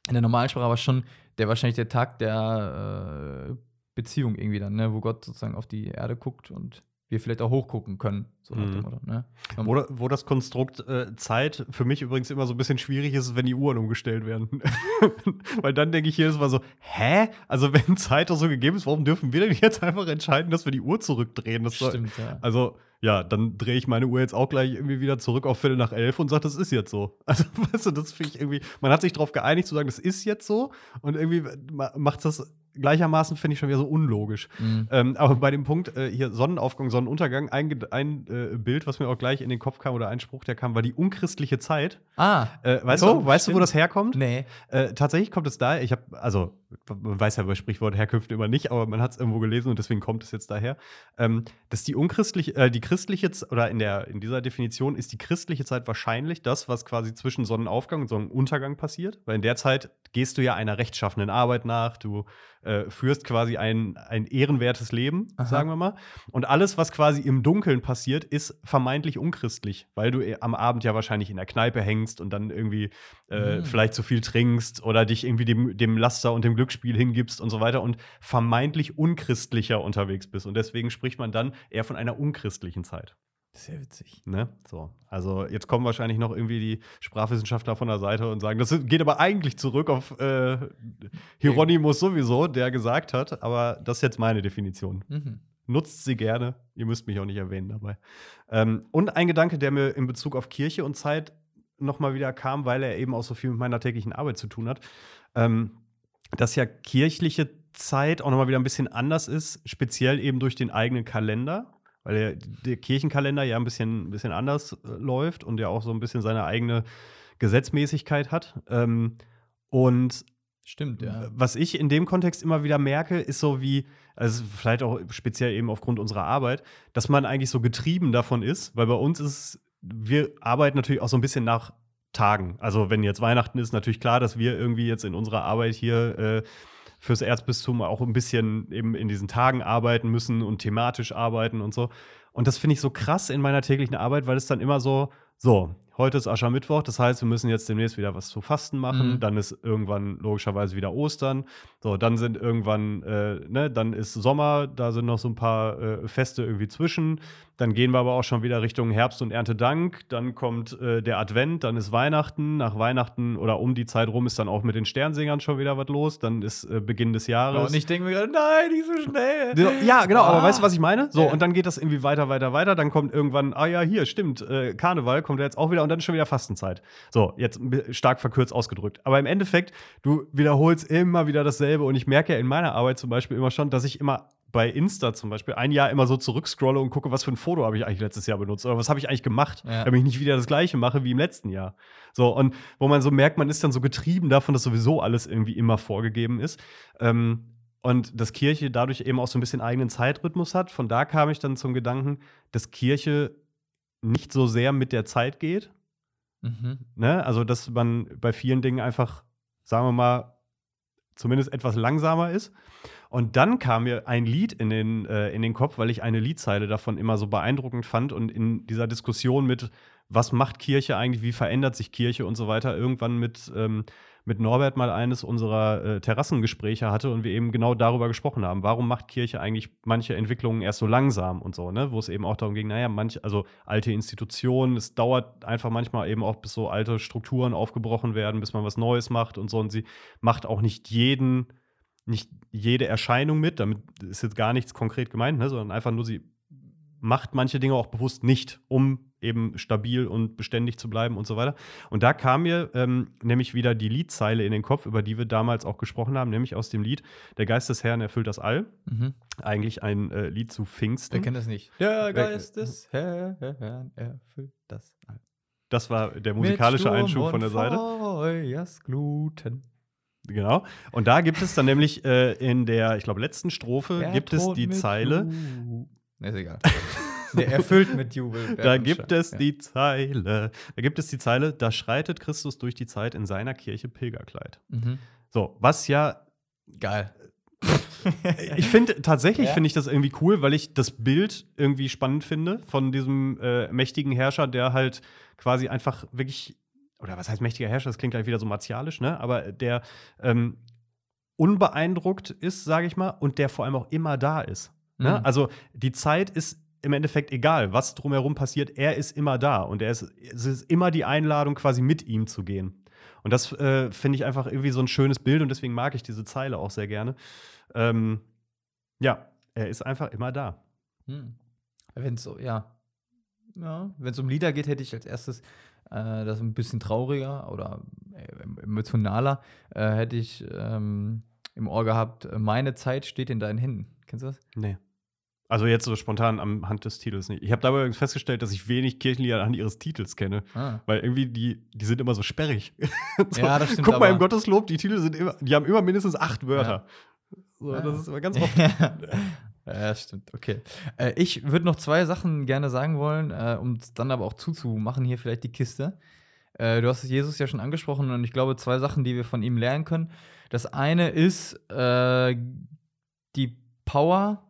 in der normalen Sprache aber schon der wahrscheinlich der Tag der äh, Beziehung irgendwie dann, ne, wo Gott sozusagen auf die Erde guckt und wir vielleicht auch hochgucken können. So mhm. Motto, ne? wo, wo, das Konstrukt äh, Zeit für mich übrigens immer so ein bisschen schwierig ist, wenn die Uhren umgestellt werden. Weil dann denke ich jedes Mal so, hä? Also wenn Zeit doch so gegeben ist, warum dürfen wir denn jetzt einfach entscheiden, dass wir die Uhr zurückdrehen? Das Stimmt, soll, ja. Also ja, dann drehe ich meine Uhr jetzt auch gleich irgendwie wieder zurück auf Viertel nach elf und sage, das ist jetzt so. Also, weißt du, das finde ich irgendwie, man hat sich darauf geeinigt zu sagen, das ist jetzt so und irgendwie macht das gleichermaßen finde ich schon wieder so unlogisch. Mhm. Ähm, aber bei dem Punkt äh, hier Sonnenaufgang, Sonnenuntergang, ein, ein äh, Bild, was mir auch gleich in den Kopf kam oder ein Spruch, der kam, war die unchristliche Zeit. Ah. Äh, weißt so, du, weißt du, wo das herkommt? Nee. Äh, tatsächlich kommt es da, ich habe, also, man weiß ja bei Sprichwort Herkünfte immer nicht, aber man hat es irgendwo gelesen und deswegen kommt es jetzt daher. Ähm, dass die unchristliche, äh, die christliche, oder in, der, in dieser Definition ist die christliche Zeit wahrscheinlich das, was quasi zwischen Sonnenaufgang und Sonnenuntergang passiert, weil in der Zeit gehst du ja einer rechtschaffenen Arbeit nach, du äh, führst quasi ein, ein ehrenwertes Leben, Aha. sagen wir mal. Und alles, was quasi im Dunkeln passiert, ist vermeintlich unchristlich, weil du äh, am Abend ja wahrscheinlich in der Kneipe hängst und dann irgendwie äh, mhm. vielleicht zu viel trinkst oder dich irgendwie dem, dem Laster und dem Glücksspiel hingibst und so weiter und vermeintlich unchristlicher unterwegs bist. Und deswegen spricht man dann eher von einer unchristlichen Zeit. Sehr witzig. Ne? So. Also jetzt kommen wahrscheinlich noch irgendwie die Sprachwissenschaftler von der Seite und sagen, das geht aber eigentlich zurück auf äh, Hieronymus sowieso, der gesagt hat, aber das ist jetzt meine Definition. Mhm. Nutzt sie gerne, ihr müsst mich auch nicht erwähnen dabei. Ähm, und ein Gedanke, der mir in Bezug auf Kirche und Zeit nochmal wieder kam, weil er eben auch so viel mit meiner täglichen Arbeit zu tun hat, ähm, dass ja kirchliche Zeit auch nochmal wieder ein bisschen anders ist, speziell eben durch den eigenen Kalender weil der, der, Kirchenkalender ja ein bisschen, ein bisschen anders äh, läuft und ja auch so ein bisschen seine eigene Gesetzmäßigkeit hat. Ähm, und Stimmt, ja. Was ich in dem Kontext immer wieder merke, ist so wie, also vielleicht auch speziell eben aufgrund unserer Arbeit, dass man eigentlich so getrieben davon ist, weil bei uns ist, wir arbeiten natürlich auch so ein bisschen nach Tagen. Also wenn jetzt Weihnachten ist, natürlich klar, dass wir irgendwie jetzt in unserer Arbeit hier äh, fürs Erzbistum auch ein bisschen eben in diesen Tagen arbeiten müssen und thematisch arbeiten und so. Und das finde ich so krass in meiner täglichen Arbeit, weil es dann immer so, so, heute ist Aschermittwoch, das heißt, wir müssen jetzt demnächst wieder was zu Fasten machen. Mhm. Dann ist irgendwann logischerweise wieder Ostern. So, dann sind irgendwann, äh, ne, dann ist Sommer, da sind noch so ein paar äh, Feste irgendwie zwischen. Dann gehen wir aber auch schon wieder Richtung Herbst und Erntedank. Dann kommt äh, der Advent, dann ist Weihnachten. Nach Weihnachten oder um die Zeit rum ist dann auch mit den Sternsingern schon wieder was los. Dann ist äh, Beginn des Jahres. Und ich denke mir gerade, nein, nicht so schnell. Ja, genau, aber Ah. weißt du, was ich meine? So, und dann geht das irgendwie weiter, weiter, weiter. Dann kommt irgendwann, ah ja, hier, stimmt, äh, Karneval kommt ja jetzt auch wieder und dann ist schon wieder Fastenzeit. So, jetzt stark verkürzt ausgedrückt. Aber im Endeffekt, du wiederholst immer wieder dasselbe und ich merke ja in meiner Arbeit zum Beispiel immer schon, dass ich immer bei Insta zum Beispiel ein Jahr immer so zurückscrolle und gucke, was für ein Foto habe ich eigentlich letztes Jahr benutzt oder was habe ich eigentlich gemacht, Ja. damit ich nicht wieder das gleiche mache wie im letzten Jahr. So, und wo man so merkt, man ist dann so getrieben davon, dass sowieso alles irgendwie immer vorgegeben ist. Ähm, und dass Kirche dadurch eben auch so ein bisschen eigenen Zeitrhythmus hat. Von da kam ich dann zum Gedanken, dass Kirche nicht so sehr mit der Zeit geht. Mhm. Ne? Also, dass man bei vielen Dingen einfach, sagen wir mal, zumindest etwas langsamer ist. Und dann kam mir ein Lied in den, äh, in den Kopf, weil ich eine Liedzeile davon immer so beeindruckend fand. Und in dieser Diskussion mit, was macht Kirche eigentlich, wie verändert sich Kirche und so weiter, irgendwann mit, ähm, mit Norbert mal eines unserer äh, Terrassengespräche hatte und wir eben genau darüber gesprochen haben. Warum macht Kirche eigentlich manche Entwicklungen erst so langsam und so, ne? Wo es eben auch darum ging, naja, manche, also alte Institutionen, es dauert einfach manchmal eben auch, bis so alte Strukturen aufgebrochen werden, bis man was Neues macht und so. Und sie macht auch nicht jeden, nicht jede Erscheinung mit, damit ist jetzt gar nichts konkret gemeint, ne? sondern einfach nur, sie macht manche Dinge auch bewusst nicht, um eben stabil und beständig zu bleiben und so weiter. Und da kam mir ähm, nämlich wieder die Liedzeile in den Kopf, über die wir damals auch gesprochen haben, nämlich aus dem Lied Der Geist des Herrn erfüllt das All. Mhm. Eigentlich ein äh, Lied zu Wer Pfingsten. kennt das nicht? Der Geist des Herrn erfüllt das all. Das war der musikalische Einschub von der Seite. Feuersgluten. Genau. Und da gibt es dann nämlich äh, in der, ich glaube, letzten Strophe Er gibt es die Zeile. Ist egal. Der erfüllt mit Jubel. Da gibt es Ja. die Zeile. Da gibt es die Zeile, da schreitet Christus durch die Zeit in seiner Kirche Pilgerkleid. Mhm. So, was ja Geil. ich finde tatsächlich Ja. finde ich das irgendwie cool, weil ich das Bild irgendwie spannend finde von diesem äh, mächtigen Herrscher, der halt quasi einfach wirklich oder was heißt mächtiger Herrscher? Das klingt gleich wieder so martialisch, ne? Aber der ähm, unbeeindruckt ist, sage ich mal, und der vor allem auch immer da ist. Ne? Mhm. Also die Zeit ist im Endeffekt egal, was drumherum passiert. Er ist immer da und er ist, es ist immer die Einladung, quasi mit ihm zu gehen. Und das äh, finde ich einfach irgendwie so ein schönes Bild und deswegen mag ich diese Zeile auch sehr gerne. Ähm, ja, er ist einfach immer da. Hm. Wenn es so, ja. ja Wenn es um Lieder geht, hätte ich als erstes äh, das ein bisschen trauriger oder äh, emotionaler, äh, hätte ich ähm, im Ohr gehabt, äh, meine Zeit steht in deinen Händen. Kennst du das? Nee. Also jetzt so spontan am Hand des Titels nicht. Ich habe dabei übrigens festgestellt, dass ich wenig Kirchenlieder anhand ihres Titels kenne. Ah. Weil irgendwie die, die sind immer so sperrig. so, Ja, das stimmt, Guck mal im Gotteslob, die Titel sind immer, die haben immer mindestens acht Wörter. So, Ja. Das ist immer ganz oft. ja, stimmt. Okay. Äh, ich würde noch zwei Sachen gerne sagen wollen, äh, um es dann aber auch zuzumachen, hier vielleicht die Kiste. Äh, du hast Jesus ja schon angesprochen und ich glaube, zwei Sachen, die wir von ihm lernen können. Das eine ist, äh, die Power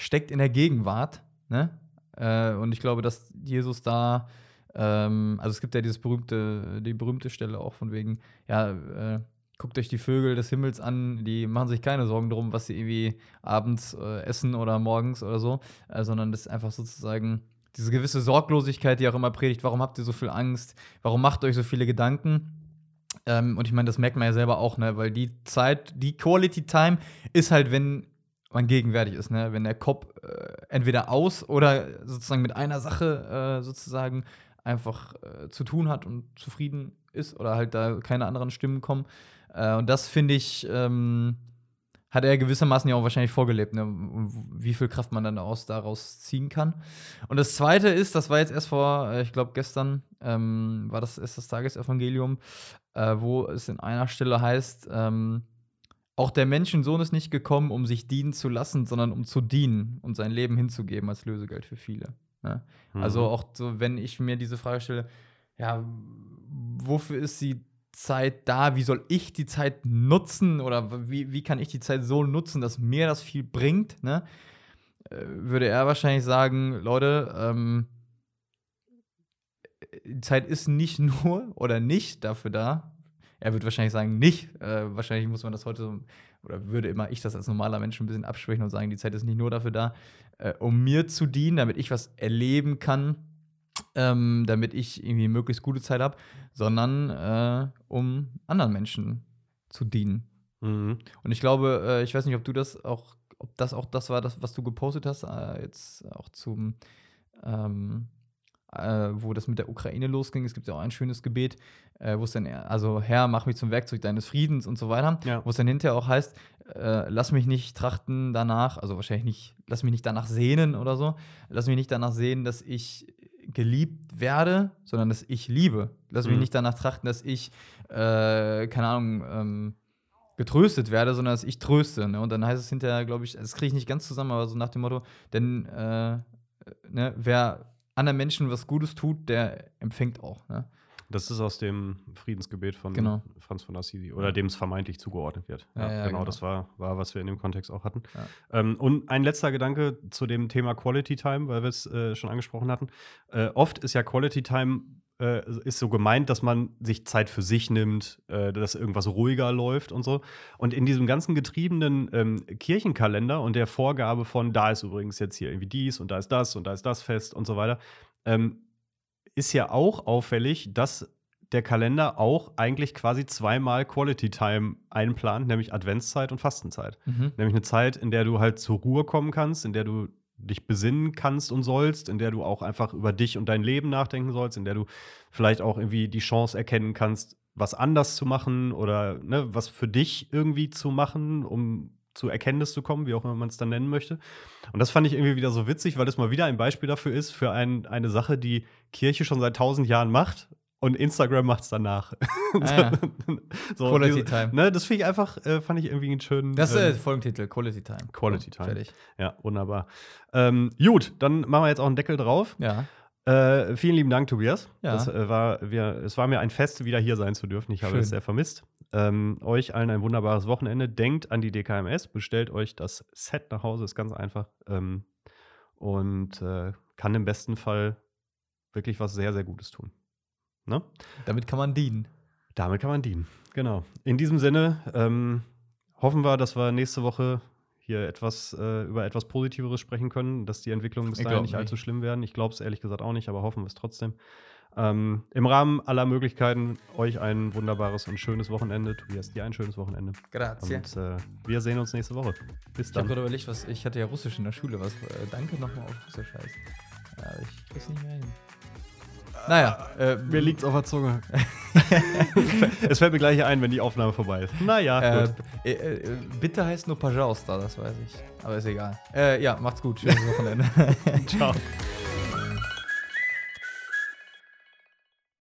steckt in der Gegenwart. Ne? Äh, und ich glaube, dass Jesus da, ähm, also es gibt ja dieses berühmte, die berühmte Stelle auch von wegen, ja, äh, guckt euch die Vögel des Himmels an, die machen sich keine Sorgen drum, was sie irgendwie abends äh, essen oder morgens oder so, äh, sondern das ist einfach sozusagen diese gewisse Sorglosigkeit, die auch immer predigt, warum habt ihr so viel Angst, warum macht euch so viele Gedanken? Ähm, und ich meine, das merkt man ja selber auch, ne? weil die Zeit, die Quality Time ist halt, wenn man gegenwärtig ist, ne? wenn der Kopf äh, entweder aus oder sozusagen mit einer Sache äh, sozusagen einfach äh, zu tun hat und zufrieden ist oder halt da keine anderen Stimmen kommen. Äh, und das finde ich, ähm, hat er gewissermaßen ja auch wahrscheinlich vorgelebt, ne? wie viel Kraft man dann aus, daraus ziehen kann. Und das Zweite ist, das war jetzt erst vor, äh, ich glaube gestern, ähm, war das erst das Tagesevangelium, äh, wo es in einer Stelle heißt, ähm, auch der Menschensohn ist nicht gekommen, um sich dienen zu lassen, sondern um zu dienen und sein Leben hinzugeben als Lösegeld für viele. Ne? Also Mhm. auch so, wenn ich mir diese Frage stelle, ja, wofür ist die Zeit da? Wie soll ich die Zeit nutzen? Oder wie, wie kann ich die Zeit so nutzen, dass mir das viel bringt? Ne? Äh, würde er wahrscheinlich sagen, Leute, ähm, die Zeit ist nicht nur oder nicht dafür da. Er würde wahrscheinlich sagen, nicht. Äh, wahrscheinlich muss man das heute so, oder würde immer ich das als normaler Mensch ein bisschen absprechen und sagen, die Zeit ist nicht nur dafür da, äh, um mir zu dienen, damit ich was erleben kann, ähm, damit ich irgendwie möglichst gute Zeit habe, sondern äh, um anderen Menschen zu dienen. Mhm. Und ich glaube, äh, ich weiß nicht, ob du das auch, ob das auch das war, das, was du gepostet hast, äh, jetzt auch zum ähm, äh, wo das mit der Ukraine losging. Es gibt ja auch ein schönes Gebet, äh, wo es dann, also Herr, mach mich zum Werkzeug deines Friedens und so weiter, Ja. wo es dann hinterher auch heißt, äh, lass mich nicht trachten danach, also wahrscheinlich nicht, lass mich nicht danach sehnen oder so, lass mich nicht danach sehen, dass ich geliebt werde, sondern dass ich liebe. Lass mich Mhm. nicht danach trachten, dass ich, äh, keine Ahnung, ähm, getröstet werde, sondern dass ich tröste. Ne? Und dann heißt es hinterher, glaube ich, das kriege ich nicht ganz zusammen, aber so nach dem Motto, denn äh, ne, wer anderen Menschen was Gutes tut, der empfängt auch. Ne? Das ist aus dem Friedensgebet von Genau. Franz von Assisi oder dem es vermeintlich zugeordnet wird. Ja, ja, genau, genau. das war, war, was wir in dem Kontext auch hatten. Ähm, und ein letzter Gedanke zu dem Thema Quality Time, weil wir es äh, schon angesprochen hatten. Äh, oft ist ja Quality Time äh, ist so gemeint, dass man sich Zeit für sich nimmt, äh, dass irgendwas ruhiger läuft und so. Und in diesem ganzen getriebenen ähm, Kirchenkalender und der Vorgabe von, da ist übrigens jetzt hier irgendwie dies und da ist das und da ist das fest und so weiter, ähm, ist ja auch auffällig, dass der Kalender auch eigentlich quasi zweimal Quality Time einplant, nämlich Adventszeit und Fastenzeit. Mhm. Nämlich eine Zeit, in der du halt zur Ruhe kommen kannst, in der du dich besinnen kannst und sollst, in der du auch einfach über dich und dein Leben nachdenken sollst, in der du vielleicht auch irgendwie die Chance erkennen kannst, was anders zu machen oder ne, was für dich irgendwie zu machen, um zu Erkenntnis zu kommen, wie auch immer man es dann nennen möchte. Und das fand ich irgendwie wieder so witzig, weil das mal wieder ein Beispiel dafür ist, für ein, eine Sache, die Kirche schon seit tausend Jahren macht und Instagram macht es danach. Ah, ja. so, Quality diese- Time. Ne, das finde ich einfach, äh, fand ich irgendwie einen schönen. Das ist ähm, äh, Folgentitel, Quality Time. Quality Time. Fertig. ja, wunderbar. Ähm, gut, dann machen wir jetzt auch einen Deckel drauf. Ja. Äh, vielen lieben Dank, Tobias. Ja. Das, äh, war, wir, es war mir ein Fest, wieder hier sein zu dürfen. Ich habe Schön. es sehr vermisst. Ähm, euch allen ein wunderbares Wochenende. Denkt an die DKMS, bestellt euch das Set nach Hause, ist ganz einfach. Ähm, und äh, kann im besten Fall wirklich was sehr, sehr Gutes tun. Ne? Damit kann man dienen. Damit kann man dienen. Genau. In diesem Sinne ähm, hoffen wir, dass wir nächste Woche hier etwas äh, über etwas Positiveres sprechen können, dass die Entwicklungen bis dahin glaub nicht allzu nicht. schlimm werden. Ich glaube es ehrlich gesagt auch nicht, aber hoffen wir es trotzdem. Ähm, Im Rahmen aller Möglichkeiten euch ein wunderbares und schönes Wochenende. Tobias, dir ein schönes Wochenende. Grazie. Und äh, wir sehen uns nächste Woche. Bis Ich habe dann. gerade überlegt, was ich hatte ja Russisch in der Schule. Was, äh, danke nochmal auf Russisch heißt. Ja, ich krieg's nicht mehr hin. Naja, äh, Mir liegt's auf der Zunge. es fällt mir gleich ein, wenn die Aufnahme vorbei ist. Naja, Äh, gut. äh, äh, bitte heißt nur Pajausta, das weiß ich. Aber ist egal. Äh, ja, macht's gut. Schönes Wochenende. Ciao.